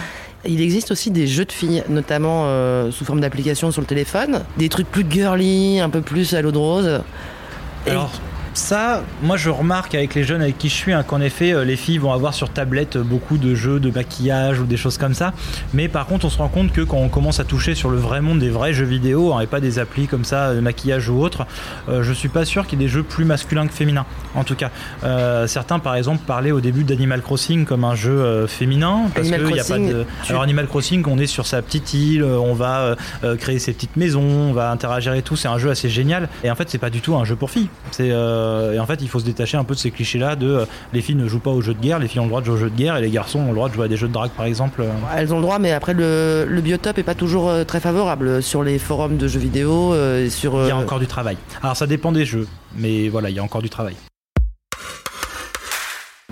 il existe aussi des jeux de filles, notamment sous forme d'application sur le téléphone. Des trucs plus girly, un peu plus à l'eau de rose. Et- Alors ça, moi je remarque avec les jeunes avec qui je suis hein, qu'en effet euh, les filles vont avoir sur tablette euh, beaucoup de jeux de maquillage ou des choses comme ça. Mais par contre on se rend compte que quand on commence à toucher sur le vrai monde des vrais jeux vidéo hein, et pas des applis comme ça, de maquillage ou autre, euh, je suis pas sûr qu'il y ait des jeux plus masculins que féminins. En tout cas, Euh, certains par exemple parlaient au début d'Animal Crossing comme un jeu euh, féminin parce qu'il y a pas de. tu- Alors Animal Crossing, on est sur sa petite île, euh, on va euh, euh, créer ses petites maisons, on va interagir et tout. C'est un jeu assez génial. Et en fait, c'est pas du tout un jeu pour filles. C'est euh, et en fait, il faut se détacher un peu de ces clichés-là de euh, les filles ne jouent pas aux jeux de guerre, les filles ont le droit de jouer aux jeux de guerre et les garçons ont le droit de jouer à des jeux de drague, par exemple. Euh, Elles ont le droit, mais après, le, le biotope est pas toujours euh, très favorable sur les forums de jeux vidéo. euh, et sur, Il y a euh, encore du travail. Alors ça dépend des jeux, mais voilà, il y a encore du travail.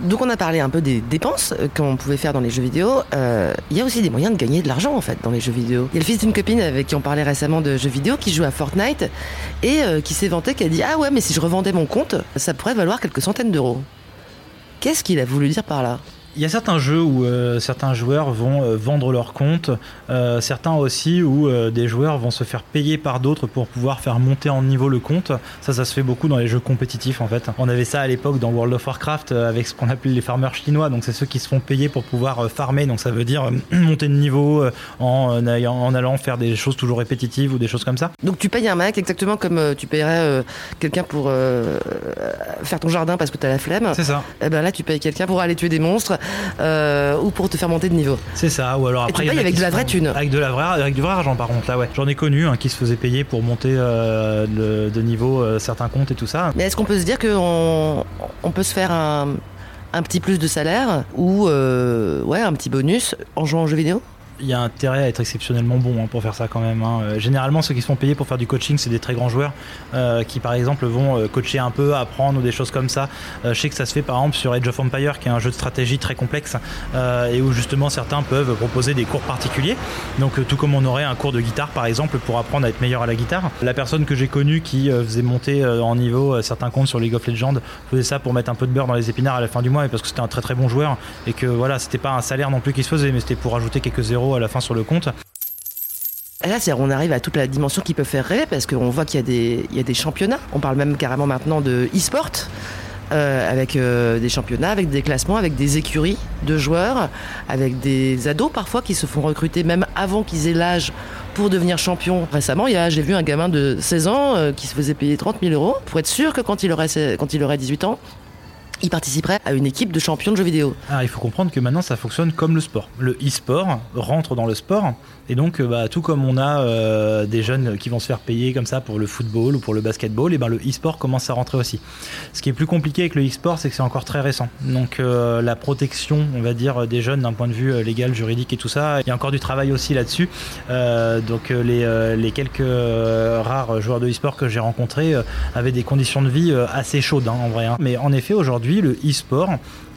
Donc on a parlé un peu des dépenses euh, qu'on pouvait faire dans les jeux vidéo. Euh, Il y a aussi des moyens de gagner de l'argent en fait dans les jeux vidéo. Il y a le fils d'une copine avec qui on parlait récemment de jeux vidéo qui joue à Fortnite et euh, qui s'est vanté qui a dit ah ouais mais si je revendais mon compte ça pourrait valoir quelques centaines d'euros. Qu'est-ce qu'il a voulu dire par là? Il y a certains jeux où euh, certains joueurs vont euh, vendre leur compte, euh, certains aussi où euh, des joueurs vont se faire payer par d'autres pour pouvoir faire monter en niveau le compte. Ça, ça se fait beaucoup dans les jeux compétitifs en fait. On avait ça à l'époque dans World of Warcraft euh, avec ce qu'on appelait les farmers chinois, donc c'est ceux qui se font payer pour pouvoir euh, farmer, donc ça veut dire monter de niveau euh, en, en allant faire des choses toujours répétitives ou des choses comme ça. Donc tu payes un mec exactement comme tu payerais euh, quelqu'un pour euh, faire ton jardin parce que t'as la flemme. C'est ça, Et ben là tu payes quelqu'un pour aller tuer des monstres euh, ou pour te faire monter de niveau. c'est ça. Ou alors Et après, tu il y avec de la vraie thune. Avec de la vraie, avec du vrai argent par contre là ouais. J'en ai connu un qui se faisait payer pour monter euh, de, de niveau euh, certains comptes et tout ça. Mais est-ce qu'on peut se dire qu'on on peut se faire un, un petit plus de salaire ou ouais, un petit bonus en jouant aux jeux vidéo? Il y a intérêt à être exceptionnellement bon hein, pour faire ça quand même. hein. Euh, généralement, ceux qui se font payer pour faire du coaching, c'est des très grands joueurs euh, qui, par exemple, vont euh, coacher un peu, apprendre ou des choses comme ça. Je sais que ça se fait par exemple sur Age of Empire, qui est un jeu de stratégie très complexe et où justement certains peuvent proposer des cours particuliers. Donc, tout comme on aurait un cours de guitare, par exemple, pour apprendre à être meilleur à la guitare. La personne que j'ai connue qui faisait monter en niveau certains comptes sur League of Legends faisait ça pour mettre un peu de beurre dans les épinards à la fin du mois, et parce que c'était un très très bon joueur et que voilà, c'était pas un salaire non plus qui se faisait, mais c'était pour ajouter quelques zéros à la fin sur le compte. Là, c'est- on arrive à toute la dimension qui peut faire rêver parce qu'on voit qu'il y, a des- championnats. On parle même carrément maintenant de e-sport. euh, avec euh, des championnats, avec des classements, avec des écuries de joueurs, avec des ados parfois qui se font recruter même avant qu'ils aient l'âge pour devenir champion. Récemment, j'ai vu un gamin de 16 ans euh, qui se faisait payer 30 000 euros pour être sûr que quand il aurait 18 ans, il participerait à une équipe de champions de jeux vidéo. Ah, il faut comprendre que maintenant ça fonctionne comme le sport. Le e-sport rentre dans le sport et donc euh, bah, tout comme on a euh, des jeunes qui vont se faire payer comme ça pour le football ou pour le basketball, et ben le e-sport commence à rentrer aussi. Ce qui est plus compliqué avec le e-sport, c'est que c'est encore très récent. Donc euh, la protection, on va dire, des jeunes d'un point de vue légal, juridique et tout ça, il y a encore du travail aussi là-dessus. Donc les, quelques rares joueurs de e-sport que j'ai rencontrés avaient des conditions de vie assez chaudes hein, en vrai. hein. Mais en effet, aujourd'hui, le e-sport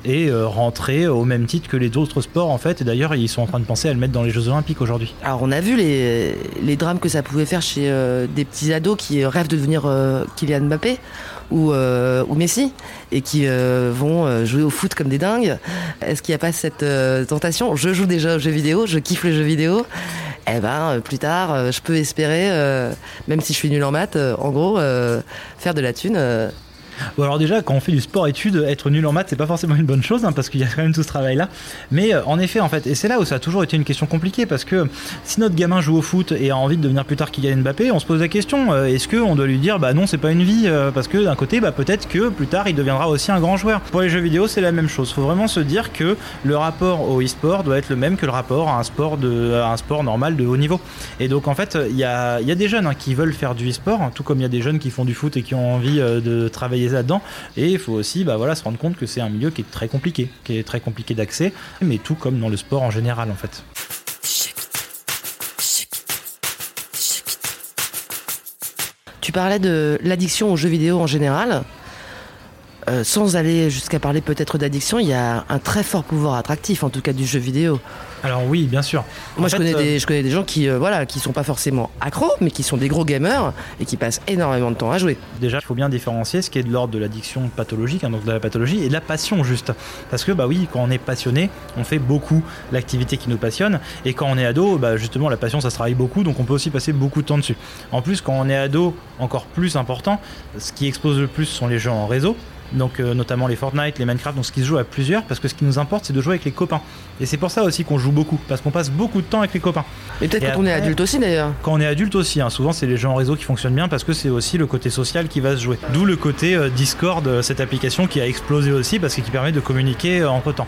est euh, rentré au même titre que les autres sports en fait. Et d'ailleurs, ils sont en train de penser à le mettre dans les Jeux Olympiques aujourd'hui. Alors on a vu les, drames que ça pouvait faire chez euh, des petits ados qui rêvent de devenir euh, Kylian Mbappé ou, euh, ou Messi et qui euh, vont euh, jouer au foot comme des dingues. Est-ce qu'il n'y a pas cette euh, tentation? Je joue déjà aux jeux vidéo, je kiffe les jeux vidéo. Eh ben euh, plus tard, euh, je peux espérer, euh, même si je suis nul en maths, euh, en gros, euh, faire de la thune. Bon, alors déjà, quand on fait du sport-études, être nul en maths, c'est pas forcément une bonne chose, hein, parce qu'il y a quand même tout ce travail-là. Mais euh, en effet, en fait, et c'est là où ça a toujours été une question compliquée, parce que si notre gamin joue au foot et a envie de devenir plus tard Kylian Mbappé, on se pose la question euh, est-ce qu'on doit lui dire bah non, c'est pas une vie, euh, parce que d'un côté, bah peut-être que plus tard, il deviendra aussi un grand joueur. Pour les jeux vidéo, c'est la même chose. Faut vraiment se dire que le rapport au e-sport doit être le même que le rapport à un sport de, un sport normal de haut niveau. Et donc en fait, il y a, y a des jeunes hein, qui veulent faire du e-sport, tout comme il y a des jeunes qui font du foot et qui ont envie de travailler là-dedans. Et il faut aussi bah, voilà, se rendre compte que c'est un milieu qui est très compliqué, qui est très compliqué d'accès, mais tout comme dans le sport en général en fait. Tu parlais de l'addiction aux jeux vidéo en général. Euh, sans aller jusqu'à parler peut-être d'addiction, il y a un très fort pouvoir attractif, en tout cas du jeu vidéo. Alors oui, bien sûr. Moi, En je, fait, connais euh, des, je connais des gens qui, euh, voilà, qui sont pas forcément accros, mais qui sont des gros gamers et qui passent énormément de temps à jouer. Déjà, il faut bien différencier ce qui est de l'ordre de l'addiction pathologique, hein, donc de la pathologie, et de la passion juste. Parce que, bah oui, quand on est passionné, on fait beaucoup l'activité qui nous passionne, et quand on est ado, bah justement, la passion, ça se travaille beaucoup, donc on peut aussi passer beaucoup de temps dessus. En plus, quand on est ado, encore plus important, ce qui explose le plus sont les jeux en réseau. Donc euh, notamment les Fortnite, les Minecraft, donc ce qui se joue à plusieurs, parce que ce qui nous importe, c'est de jouer avec les copains. Et c'est pour ça aussi qu'on joue beaucoup, parce qu'on passe beaucoup de temps avec les copains. Mais peut-être quand on est adulte aussi d'ailleurs. Quand on est adulte aussi, hein, souvent c'est les jeux en réseau qui fonctionnent bien parce que c'est aussi le côté social qui va se jouer. D'où le côté euh, Discord, euh, cette application qui a explosé aussi parce qu'il permet de communiquer euh, entre temps.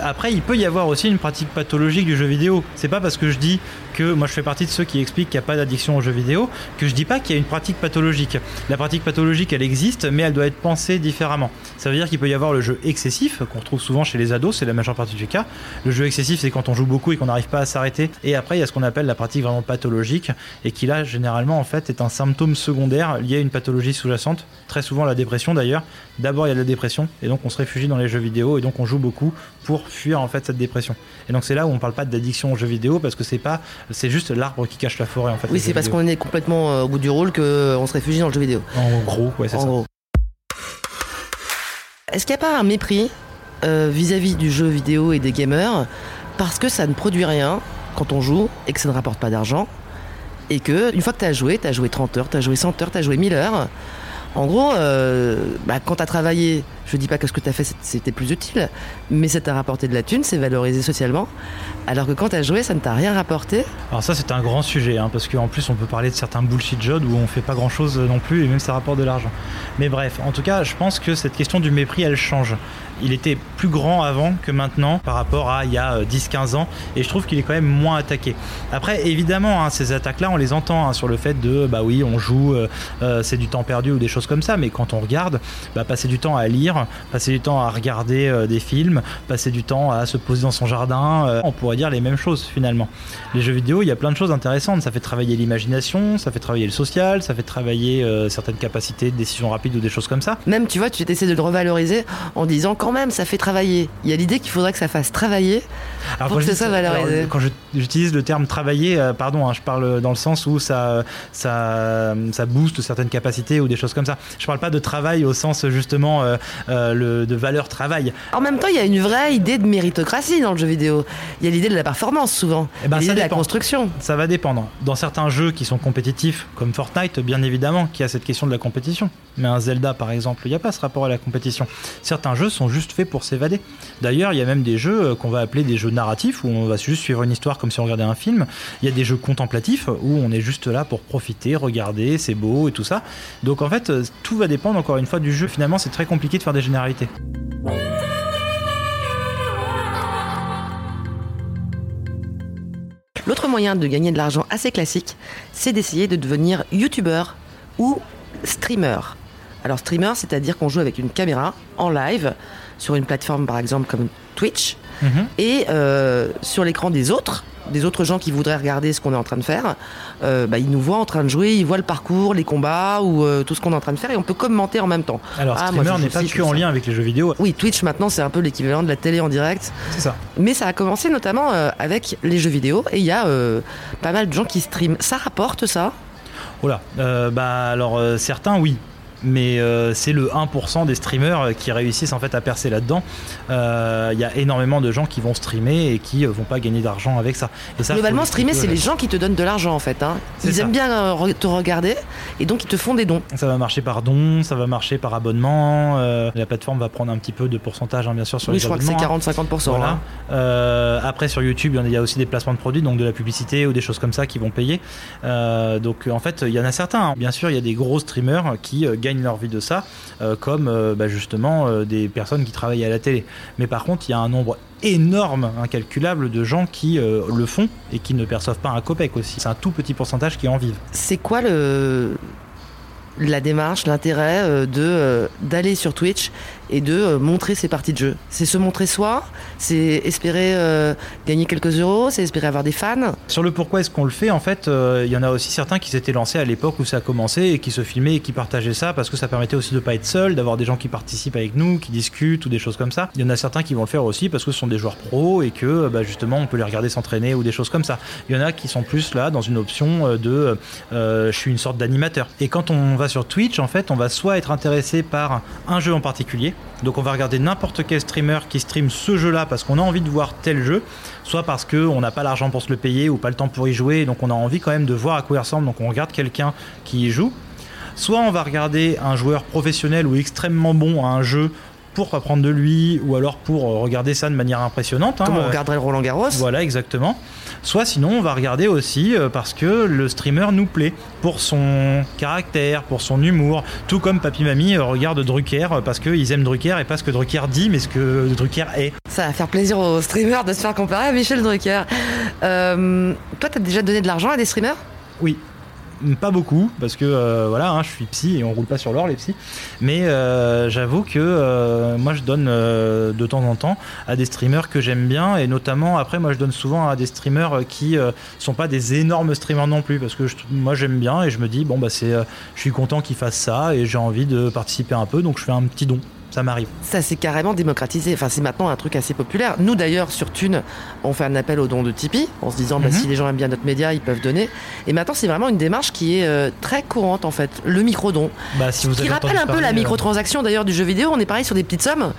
Après, il peut y avoir aussi une pratique pathologique du jeu vidéo. C'est pas parce que je dis que moi je fais partie de ceux qui expliquent qu'il n'y a pas d'addiction aux jeux vidéo que je dis pas qu'il y a une pratique pathologique. La pratique pathologique elle existe, mais elle doit être pensée différemment. Ça veut dire qu'il peut y avoir le jeu excessif qu'on retrouve souvent chez les ados, c'est la majeure partie du cas. Le jeu excessif, c'est quand on joue beaucoup et qu'on n'arrive pas à s'arrêter. Et après, il y a ce qu'on appelle la pratique vraiment pathologique et qui là, généralement, en fait, est un symptôme secondaire lié à une pathologie sous-jacente. Très souvent la dépression d'ailleurs. D'abord, il y a la dépression et donc on se réfugie dans les jeux vidéo et donc on joue beaucoup pour fuir en fait cette dépression. Et donc c'est là où on parle pas d'addiction aux jeux vidéo parce que c'est pas, c'est juste l'arbre qui cache la forêt en fait. Oui, c'est parce qu'on est complètement euh, au bout du rôle qu'on se réfugie dans le jeu vidéo. En gros, ouais, c'est ça. gros. Est-ce qu'il n'y a pas un mépris euh, vis-à-vis du jeu vidéo et des gamers parce que ça ne produit rien quand on joue et que ça ne rapporte pas d'argent et que une fois que tu as joué, tu joué 30 heures, tu joué 100 heures, tu joué 1000 heures, en gros, euh, bah, quand tu as travaillé, je dis pas que ce que tu as fait c'était plus utile, mais ça t'a rapporté de la thune, c'est valorisé socialement, alors que quand tu as joué, ça ne t'a rien rapporté. Alors ça c'est un grand sujet hein, parce qu'en plus on peut parler de certains bullshit jobs où on fait pas grand chose non plus et même ça rapporte de l'argent. Mais bref, en tout cas je pense que cette question du mépris elle change. Il était plus grand avant que maintenant par rapport à il y a euh, 10-15 ans et je trouve qu'il est quand même moins attaqué. Après évidemment hein, ces attaques là on les entend hein, sur le fait de bah oui on joue euh, euh, c'est du temps perdu ou des choses comme ça mais quand on regarde bah, passer du temps à lire, passer du temps à regarder euh, des films, passer du temps à se poser dans son jardin, euh, on pourrait dire les mêmes choses finalement. Les jeux vidéo, il y a plein de choses intéressantes. Ça fait travailler l'imagination, ça fait travailler le social, ça fait travailler euh, certaines capacités de décision rapide ou des choses comme ça. Même, tu vois, tu essaies de le revaloriser en disant quand même, ça fait travailler. Il y a l'idée qu'il faudrait que ça fasse travailler. Alors, Pour que dis- soit valorisé. alors, Quand j'utilise le terme travailler, euh, pardon, hein, je parle dans le sens où ça, ça, ça booste certaines capacités ou des choses comme ça. Je parle pas de travail au sens justement euh, euh, le, de valeur travail. En même temps, il y a une vraie idée de méritocratie dans le jeu vidéo. Il y a l'idée de la performance souvent, Eh ben, l'idée de la construction. Ça va dépendre. Dans certains jeux qui sont compétitifs, comme Fortnite, bien évidemment, qui a cette question de la compétition. Mais un Zelda, par exemple, il n'y a pas ce rapport à la compétition. Certains jeux sont juste faits pour s'évader. D'ailleurs, il y a même des jeux euh, qu'on va appeler des jeux narratifs, où on va juste suivre une histoire comme si on regardait un film. Il y a des jeux contemplatifs, où on est juste là pour profiter, regarder, c'est beau et tout ça. Donc en fait, euh, tout va dépendre encore une fois du jeu. Finalement, c'est très compliqué de faire des généralités. L'autre moyen de gagner de l'argent assez classique, c'est d'essayer de devenir youtubeur ou streamer. Alors streamer, c'est-à-dire qu'on joue avec une caméra en live sur une plateforme par exemple comme Twitch Mhm. et euh, sur l'écran des autres, des autres gens qui voudraient regarder ce qu'on est en train de faire, euh, bah, ils nous voient en train de jouer, ils voient le parcours, les combats ou euh, tout ce qu'on est en train de faire et on peut commenter en même temps. Alors, Ah, streamer n'est pas que en lien avec les jeux vidéo. Oui, Twitch maintenant c'est un peu l'équivalent de la télé en direct. C'est ça. Mais ça a commencé notamment euh, avec les jeux vidéo et il y a pas mal de gens qui streament. Ça rapporte ça? Oula, euh, bah alors certains oui. Mais euh, c'est le 1% des streamers euh, qui réussissent en fait à percer là-dedans. Euh, Il y a énormément de gens qui vont streamer et qui euh, vont pas gagner d'argent avec ça. Et ça Globalement, streamer, c'est les gens qui te donnent de l'argent en fait. hein. Ils ça. aiment bien euh, te regarder et donc ils te font des dons. Ça va marcher par don, ça va marcher par abonnement. euh, la plateforme va prendre un petit peu de pourcentage, hein, bien sûr, sur Oui, les je crois que c'est abonnements, hein. 40-50%. Voilà. hein. Euh, après sur YouTube, il y a- il y a aussi des placements de produits, donc de la publicité ou des choses comme ça qui vont payer. Euh, donc en fait, il y en a certains. Bien sûr, il y a des gros streamers qui euh, leur vie de ça, euh, comme euh, bah, justement euh, des personnes qui travaillent à la télé. Mais par contre, il y a un nombre énorme, incalculable de gens qui le font et qui ne perçoivent pas un copec aussi. C'est un tout petit pourcentage qui en vivent. C'est quoi le la démarche, l'intérêt de d'aller sur Twitch et de euh, montrer ses parties de jeu C'est se montrer soi C'est espérer euh, gagner quelques euros C'est espérer avoir des fans Sur le pourquoi est-ce qu'on le fait, en fait, euh, il y en a aussi certains qui s'étaient lancés à l'époque où ça a commencé et qui se filmaient et qui partageaient ça parce que ça permettait aussi de pas être seul, d'avoir des gens qui participent avec nous, qui discutent ou des choses comme ça. Il y en a certains qui vont le faire aussi parce que ce sont des joueurs pros et que bah, justement on peut les regarder s'entraîner ou des choses comme ça. Il y en a qui sont plus là dans une option de je suis une sorte d'animateur. Et quand on va sur Twitch, en fait, on va soit être intéressé par un jeu en particulier, donc on va regarder n'importe quel streamer qui stream ce jeu-là parce qu'on a envie de voir tel jeu, soit parce qu'on n'a pas l'argent pour se le payer ou pas le temps pour y jouer, donc on a envie quand même de voir à quoi il ressemble, donc on regarde quelqu'un qui y joue. Soit on va regarder un joueur professionnel ou extrêmement bon à un jeu pour apprendre de lui, ou alors pour euh, regarder ça de manière impressionnante. hein, Comme on euh, regarderait le Roland Garros voilà, exactement. Soit sinon, on va regarder aussi euh, parce que le streamer nous plaît pour son caractère, pour son humour. Tout comme Papy Mamie regarde Drucker parce qu'ils aiment Drucker et pas ce que Drucker dit, mais ce que Drucker est. Ça va faire plaisir aux streamers de se faire comparer à Michel Drucker. Euh, toi, t'as déjà donné de l'argent à des streamers? Oui. Pas beaucoup, parce que euh, voilà, hein, je suis psy et on roule pas sur l'or les psys. Mais euh, j'avoue que euh, moi je donne de temps en temps à des streamers que j'aime bien et notamment après moi je donne souvent à des streamers qui sont pas des énormes streamers non plus parce que moi j'aime bien et je me dis bon bah c'est, je suis content qu'ils fassent ça et j'ai envie de participer un peu donc je fais un petit don. Ça m'arrive. Ça s'est carrément démocratisé. Enfin, c'est maintenant un truc assez populaire. Nous, d'ailleurs, sur Thune, on fait un appel aux dons de Tipeee en se disant, bah, Mhm. si les gens aiment bien notre média, ils peuvent donner. Et maintenant, c'est vraiment une démarche qui est euh, très courante, en fait. Le micro-don. Bah si vous qui rappelle un peu la euh, microtransaction d'ailleurs du jeu vidéo. On est pareil sur des petites sommes.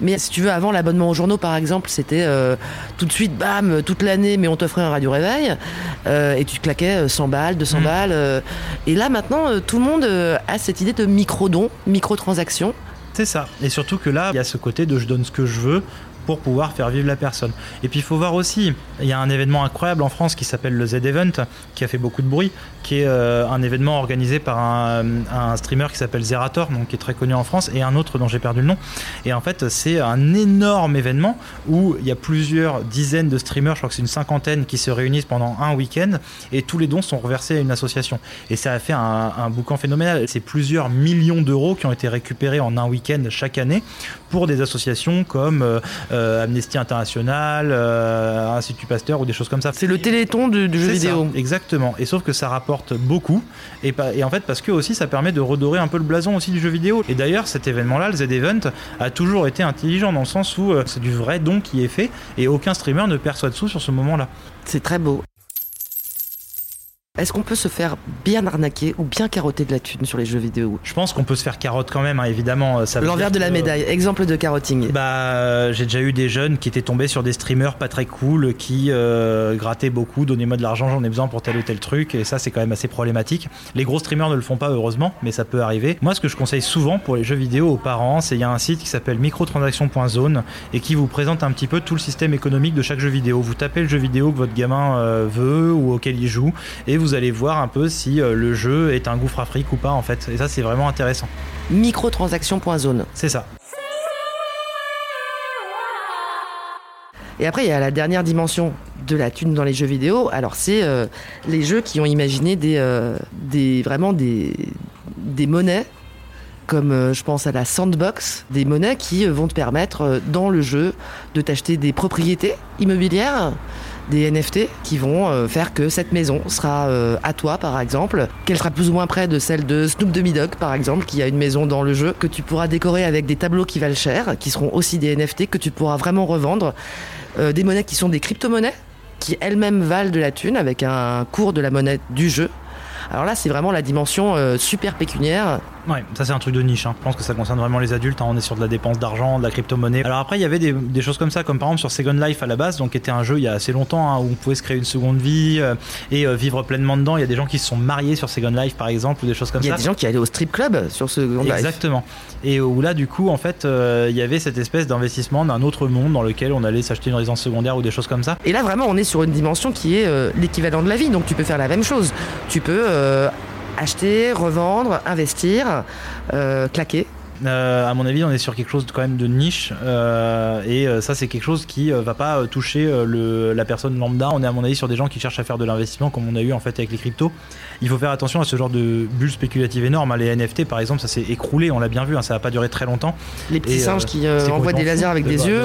Mais si tu veux, avant l'abonnement aux journaux, par exemple, c'était euh, tout de suite, bam, toute l'année, mais on t'offrait un radio réveil. Euh, et tu claquais euh, 100 balles, 200 Mm. balles. et là, maintenant, tout le monde a cette idée de micro-don, microtransaction. Ça. Et surtout que là, il y a ce côté de je donne ce que je veux pour pouvoir faire vivre la personne. Et puis il faut voir aussi, il y a un événement incroyable en France qui s'appelle le Z-Event, qui a fait beaucoup de bruit, qui est euh, un événement organisé par un, un streamer qui s'appelle Zerator, donc qui est très connu en France, et un autre dont j'ai perdu le nom. Et en fait, c'est un énorme événement où il y a plusieurs dizaines de streamers, je crois que c'est une cinquantaine, qui se réunissent pendant un week-end, et tous les dons sont reversés à une association. Et ça a fait un, un boucan phénoménal. C'est plusieurs millions d'euros qui ont été récupérés en un week-end chaque année pour des associations comme euh, euh, Amnesty International, euh, Institut Pasteur ou des choses comme ça. C'est le téléthon du, du jeu vidéo. ça, exactement. Et sauf que ça rapporte beaucoup. Et, en fait, parce que aussi, ça permet de redorer un peu le blason aussi du jeu vidéo. Et d'ailleurs, cet événement-là, le Z-Event, a toujours été intelligent dans le sens où euh, c'est du vrai don qui est fait et aucun streamer ne perçoit de sous sur ce moment-là. C'est très beau. Est-ce qu'on peut se faire bien arnaquer ou bien carotter de la thune sur les jeux vidéo? Je pense qu'on peut se faire carotte quand même, hein, évidemment. Veut L'envers de la médaille, exemple de carotting. Bah, euh, j'ai déjà eu des jeunes qui étaient tombés sur des streamers pas très cool, qui euh, grattaient beaucoup, donnez-moi de l'argent, j'en ai besoin pour tel ou tel truc, et ça c'est quand même assez problématique. Les gros streamers ne le font pas heureusement, mais ça peut arriver. Moi, ce que je conseille souvent pour les jeux vidéo aux parents, c'est il y a un site qui s'appelle microtransaction.zone et qui vous présente un petit peu tout le système économique de chaque jeu vidéo. Vous tapez le jeu vidéo que votre gamin euh, veut ou auquel il joue, et vous allez voir un peu si euh, le jeu est un gouffre afrique ou pas en fait. Et ça c'est vraiment intéressant. Microtransaction.zone. C'est ça. Et après, il y a la dernière dimension de la thune dans les jeux vidéo. Alors, c'est euh, les jeux qui ont imaginé des, euh, des vraiment des, des monnaies, comme euh, je pense à la sandbox, des monnaies qui vont te permettre dans le jeu de t'acheter des propriétés immobilières, des NFT qui vont euh, faire que cette maison sera euh, à toi, par exemple, qu'elle sera plus ou moins près de celle de Snoop Doggy Dogg, par exemple, qui a une maison dans le jeu, que tu pourras décorer avec des tableaux qui valent cher, qui seront aussi des NFT, que tu pourras vraiment revendre. Euh, des monnaies qui sont des crypto-monnaies, qui elles-mêmes valent de la thune avec un cours de la monnaie du jeu. Alors là, c'est vraiment la dimension super pécuniaire. Ouais, ça c'est un truc de niche. hein. Je pense que ça concerne vraiment les adultes. hein. On est sur de la dépense d'argent, de la crypto-monnaie. Alors après, il y avait des, des choses comme ça, comme par exemple sur Second Life à la base, donc qui était un jeu il y a assez longtemps hein, où on pouvait se créer une seconde vie euh, et euh, vivre pleinement dedans. Il y a des gens qui se sont mariés sur Second Life par exemple ou des choses comme Il y ça. a des gens qui allaient au strip club sur Second Life. Exactement. Et où là, du coup, en fait, euh, il y avait cette espèce d'investissement d'un autre monde dans lequel on allait s'acheter une résidence secondaire ou des choses comme ça. Et là, vraiment, on est sur une dimension qui est euh, l'équivalent de la vie. Donc, tu peux faire la même chose. Tu peux euh, acheter, revendre, investir, euh, claquer. Euh, à mon avis, on est sur quelque chose de, quand même de niche euh, et euh, ça, c'est quelque chose qui va pas toucher le, la personne lambda. On est à mon avis sur des gens qui cherchent à faire de l'investissement, comme on a eu en fait avec les cryptos. Il faut faire attention à ce genre de bulles spéculatives énormes. hein. Les NFT, par exemple, ça s'est écroulé, on l'a bien vu. hein, ça va pas duré très longtemps. Les petits Et, singes qui envoient des lasers avec de des de yeux.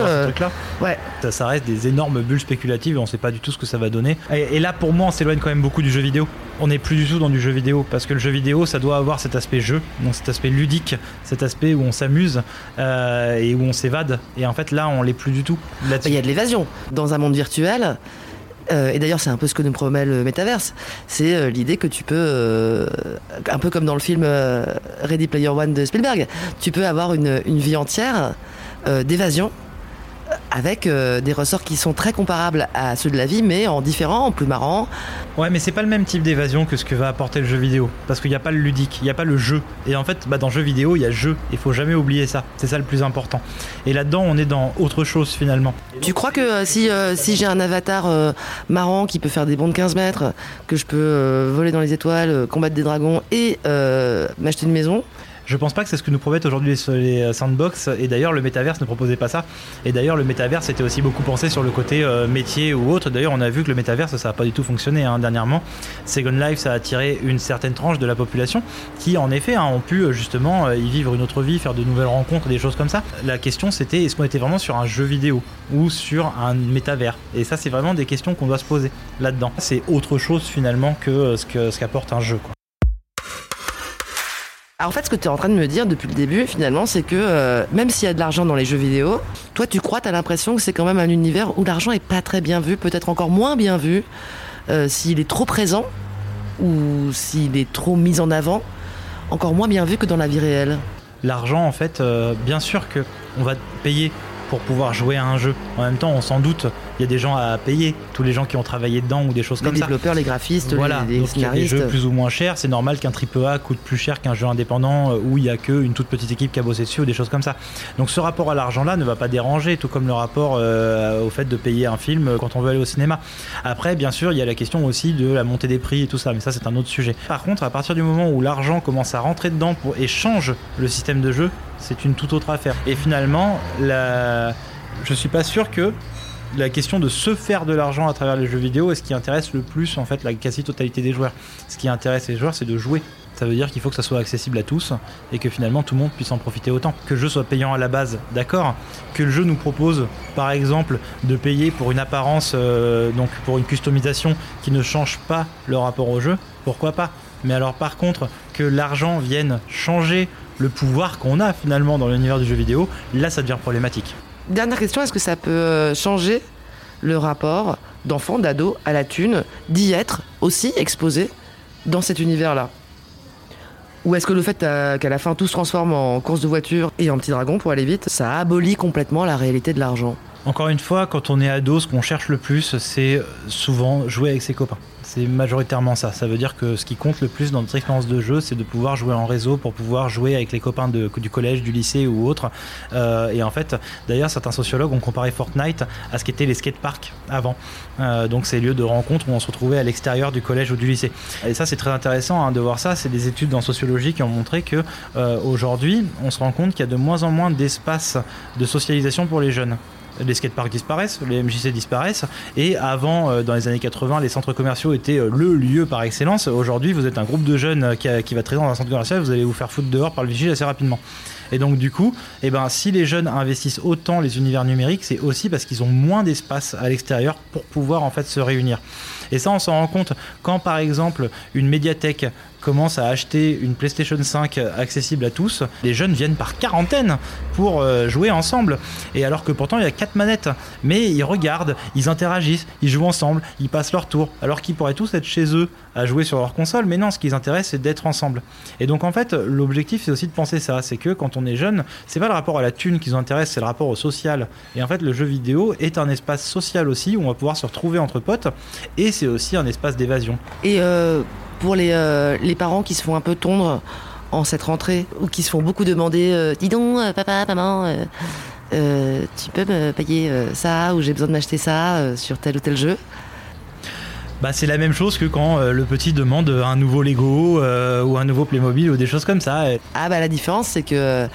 ouais. Ça, ça reste des énormes bulles spéculatives et on sait pas du tout ce que ça va donner. Et, et là, pour moi, on s'éloigne quand même beaucoup du jeu vidéo. On n'est plus du tout dans du jeu vidéo parce que le jeu vidéo, ça doit avoir cet aspect jeu, donc cet aspect ludique, cet aspect où on s'amuse euh, et où on s'évade. Et en fait, là, on l'est plus du tout. Il y a de l'évasion dans un monde virtuel. euh, et d'ailleurs, c'est un peu ce que nous promet le métaverse. C'est euh, l'idée que tu peux, un peu comme dans le film Ready Player One de Spielberg, tu peux avoir une, vie entière d'évasion avec euh, des ressorts qui sont très comparables à ceux de la vie, mais en différent, en plus marrant. Ouais, mais c'est pas le même type d'évasion que ce que va apporter le jeu vidéo. Parce qu'il n'y a pas le ludique, il n'y a pas le jeu. Et en fait, bah, dans le jeu vidéo, il y a jeu. Il faut jamais oublier ça. C'est ça le plus important. Et là-dedans, on est dans autre chose finalement. Tu crois que euh, si, euh, si j'ai un avatar marrant qui peut faire des bonds de 15 mètres, que je peux voler dans les étoiles, combattre des dragons et m'acheter une maison, Je pense pas que c'est ce que nous promettent aujourd'hui les, euh, sandbox. Et d'ailleurs, le métaverse ne proposait pas ça. Et d'ailleurs, le métaverse était aussi beaucoup pensé sur le côté euh, métier ou autre. D'ailleurs, on a vu que le métaverse, ça a pas du tout fonctionné hein, dernièrement. Second Life, ça a attiré une certaine tranche de la population qui, en effet, hein, ont pu euh, justement y vivre une autre vie, faire de nouvelles rencontres, des choses comme ça. La question, c'était est-ce qu'on était vraiment sur un jeu vidéo ou sur un métavers? Et ça, c'est vraiment des questions qu'on doit se poser là-dedans. C'est autre chose finalement que ce que ce qu'apporte un jeu. Quoi. Alors, en fait, ce que tu es en train de me dire depuis le début, finalement, c'est que euh, même s'il y a de l'argent dans les jeux vidéo, toi, tu crois, tu as l'impression que c'est quand même un univers où l'argent est pas très bien vu, peut-être encore moins bien vu, euh, s'il est trop présent ou s'il est trop mis en avant, encore moins bien vu que dans la vie réelle? l'argent en fait euh, bien sûr que on va payer pour pouvoir jouer à un jeu en même temps on s'en doute il y a des gens à payer tous les gens qui ont travaillé dedans ou des choses Les comme ça développeurs, les graphistes, voilà, les, les donc il y a des jeux plus ou moins chers, c'est normal qu'un triple A coûte plus cher qu'un jeu indépendant euh, où il y a qu'une toute petite équipe qui a bossé dessus ou des choses comme ça. Donc ce rapport à l'argent là ne va pas déranger, tout comme le rapport euh, au fait de payer un film euh, quand on veut aller au cinéma. Après, bien sûr, il y a la question aussi de la montée des prix et tout ça, mais ça c'est un autre sujet. Par contre, à partir du moment où l'argent commence à rentrer dedans pour, et change le système de jeu, c'est une toute autre affaire. Et finalement, la... je suis pas sûr que la question de se faire de l'argent à travers les jeux vidéo est ce qui intéresse le plus en fait la quasi-totalité des joueurs. Ce qui intéresse les joueurs, c'est de jouer. Ça veut dire qu'il faut que ça soit accessible à tous et que finalement tout le monde puisse en profiter autant. Que le jeu soit payant à la base, d'accord. Que le jeu nous propose, par exemple, de payer pour une apparence, euh, donc pour une customisation qui ne change pas le rapport au jeu, pourquoi pas Mais alors par contre, que l'argent vienne changer le pouvoir qu'on a finalement dans l'univers du jeu vidéo, là ça devient problématique. Dernière question, est-ce que ça peut euh, changer le rapport d'enfants, d'ados à la thune, d'y être aussi exposé dans cet univers-là? Ou est-ce que le fait euh, qu'à la fin tout se transforme en course de voiture et en petit dragon pour aller vite, ça abolit complètement la réalité de l'argent? Encore une fois, quand on est ado, ce qu'on cherche le plus, c'est souvent jouer avec ses copains. C'est majoritairement ça. Ça veut dire que ce qui compte le plus dans notre expérience de jeu, c'est de pouvoir jouer en réseau pour pouvoir jouer avec les copains du collège, du lycée ou autre. Euh, et en fait, d'ailleurs, certains sociologues ont comparé Fortnite à ce qu'étaient les skateparks avant. Euh, donc ces lieux de rencontre où on se retrouvait à l'extérieur du collège ou du lycée. Et ça, c'est très intéressant hein, de voir ça. C'est des études en sociologie qui ont montré que euh, aujourd'hui, on se rend compte qu'il y a de moins en moins d'espace de socialisation pour les jeunes les skateparks disparaissent, les MJC disparaissent, et avant, euh, dans les années 80, les centres commerciaux étaient euh, le lieu par excellence. Aujourd'hui, vous êtes un groupe de jeunes euh, qui, a- qui va traîner dans un centre commercial, vous allez vous faire foutre dehors par le vigile assez rapidement. Et donc du coup, eh ben, si les jeunes investissent autant les univers numériques, c'est aussi parce qu'ils ont moins d'espace à l'extérieur pour pouvoir en fait se réunir. Et ça, on s'en rend compte quand par exemple une médiathèque commence à acheter une PlayStation 5 accessible à tous, les jeunes viennent par quarantaine pour euh, jouer ensemble. Et alors que pourtant il y a quatre manettes, mais ils regardent, ils interagissent, ils jouent ensemble, ils passent leur tour, alors qu'ils pourraient tous être chez eux à jouer sur leur console. Mais non, ce qui les intéresse, c'est d'être ensemble. Et donc en fait, l'objectif c'est aussi de penser ça, c'est que quand on est jeune, c'est pas le rapport à la thune qui nous intéresse, c'est le rapport au social. Et en fait, le jeu vidéo est un espace social aussi où on va pouvoir se retrouver entre potes, et c'est aussi un espace d'évasion. Et euh, pour les, euh, les parents qui se font un peu tondre en cette rentrée, ou qui se font beaucoup demander euh, Dis donc, euh, papa, maman, euh, tu peux me payer ça, ou j'ai besoin de m'acheter ça sur tel ou tel jeu Bah, c'est la même chose que quand le petit demande un nouveau Lego ou un nouveau Playmobil ou des choses comme ça. Ah, bah la différence, c'est que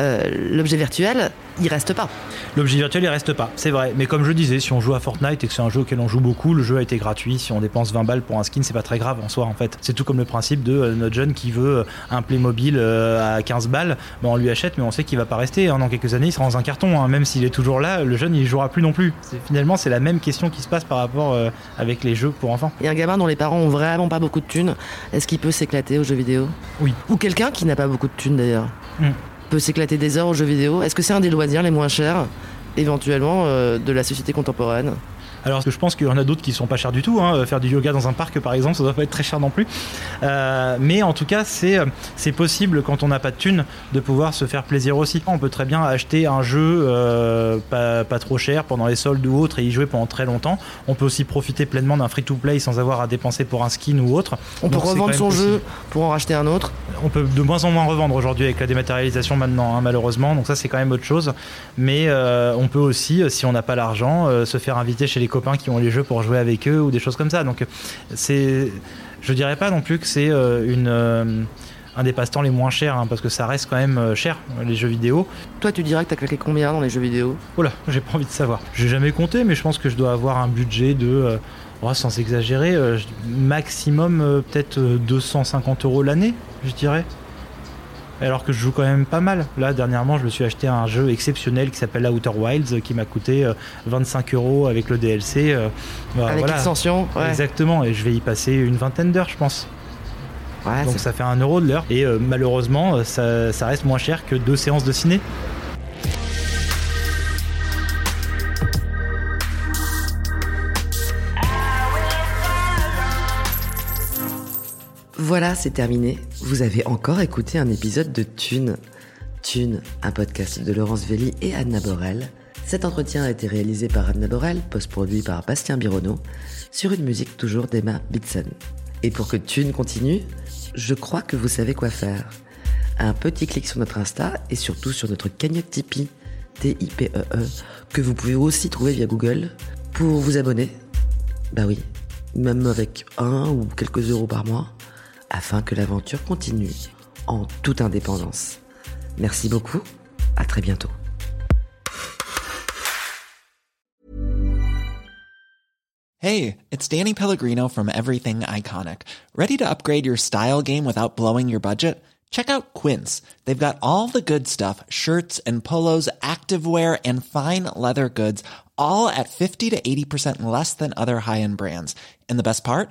euh, l'objet virtuel, il reste pas. L'objet virtuel, il reste pas, c'est vrai. Mais comme je disais, si on joue à Fortnite et que c'est un jeu auquel on joue beaucoup, le jeu a été gratuit. Si on dépense 20 balles pour un skin, c'est pas très grave en soi, en fait. C'est tout comme le principe de euh, notre jeune qui veut euh, un Playmobil euh, à 15 balles. Bah, on lui achète, mais on sait qu'il va pas rester. hein. Dans quelques années, il sera dans un carton. hein. Même s'il est toujours là, le jeune, il jouera plus non plus. Finalement, c'est la même question qui se passe par rapport euh, avec les jeux pour enfants. Et un gamin dont les parents ont vraiment pas beaucoup de thunes, est-ce qu'il peut s'éclater aux jeux vidéo? Oui. Ou quelqu'un qui n'a pas beaucoup de thunes d'ailleurs, Mm. Peut s'éclater des heures aux jeux vidéo. Est-ce que c'est un des loisirs les moins chers, éventuellement, euh, de la société contemporaine? Alors que je pense qu'il y en a d'autres qui sont pas chers du tout. hein. Faire du yoga dans un parc, par exemple, ça doit pas être très cher non plus. Euh, mais en tout cas, c'est euh, c'est possible quand on n'a pas de thunes de pouvoir se faire plaisir aussi. On peut très bien acheter un jeu euh, pas, pas trop cher pendant les soldes ou autre et y jouer pendant très longtemps. On peut aussi profiter pleinement d'un free-to-play sans avoir à dépenser pour un skin ou autre. On peut Donc, revendre son jeu pour en racheter un autre. On peut de moins en moins revendre aujourd'hui avec la dématérialisation maintenant, hein, malheureusement. Donc ça, c'est quand même autre chose. Mais euh, on peut aussi, euh, si on n'a pas l'argent, euh, se faire inviter chez les copains qui ont les jeux pour jouer avec eux ou des choses comme ça. Donc c'est, je dirais pas non plus que c'est euh, une euh, un des passe-temps les moins chers, hein, parce que ça reste quand même euh, cher les jeux vidéo. Toi, tu dirais que t'as claqué combien dans les jeux vidéo? Oh là, j'ai pas envie de savoir. J'ai jamais compté, mais je pense que je dois avoir un budget de, euh, oh, sans exagérer, euh, maximum euh, peut-être euh, 250 euros l'année, je dirais. Alors que je joue quand même pas mal. Là, dernièrement, je me suis acheté un jeu exceptionnel qui s'appelle Outer Wilds, euh, qui m'a coûté euh, 25 euros avec le DLC. euh, bah, Avec voilà. l'extension ouais. Exactement, et je vais y passer une vingtaine d'heures, je pense. Ouais, Donc ça fait un euro de l'heure. Et euh, malheureusement, euh, ça, ça reste moins cher que deux séances de ciné. Voilà, c'est terminé. Vous avez encore écouté un épisode de Thune. Thune, un podcast de Laurence Velli et Anna Borel. Cet entretien a été réalisé par Anna Borel, post-produit par Bastien Bironneau, sur une musique toujours d'Emma Bitson. Et pour que Thune continue, je crois que vous savez quoi faire. Un petit clic sur notre Insta et surtout sur notre cagnotte Tipeee, T-I-P-E-E, E, que vous pouvez aussi trouver via Google, pour vous abonner. Bah oui, même avec un ou quelques euros par mois, afin que l'aventure continue en toute indépendance. Merci beaucoup, à très bientôt. Hey, it's Danny Pellegrino from Everything Iconic. Ready to upgrade your style game without blowing your budget? Check out Quince. They've got all the good stuff shirts and polos, activewear, and fine leather goods, all at 50 to 80% less than other high end brands. And the best part?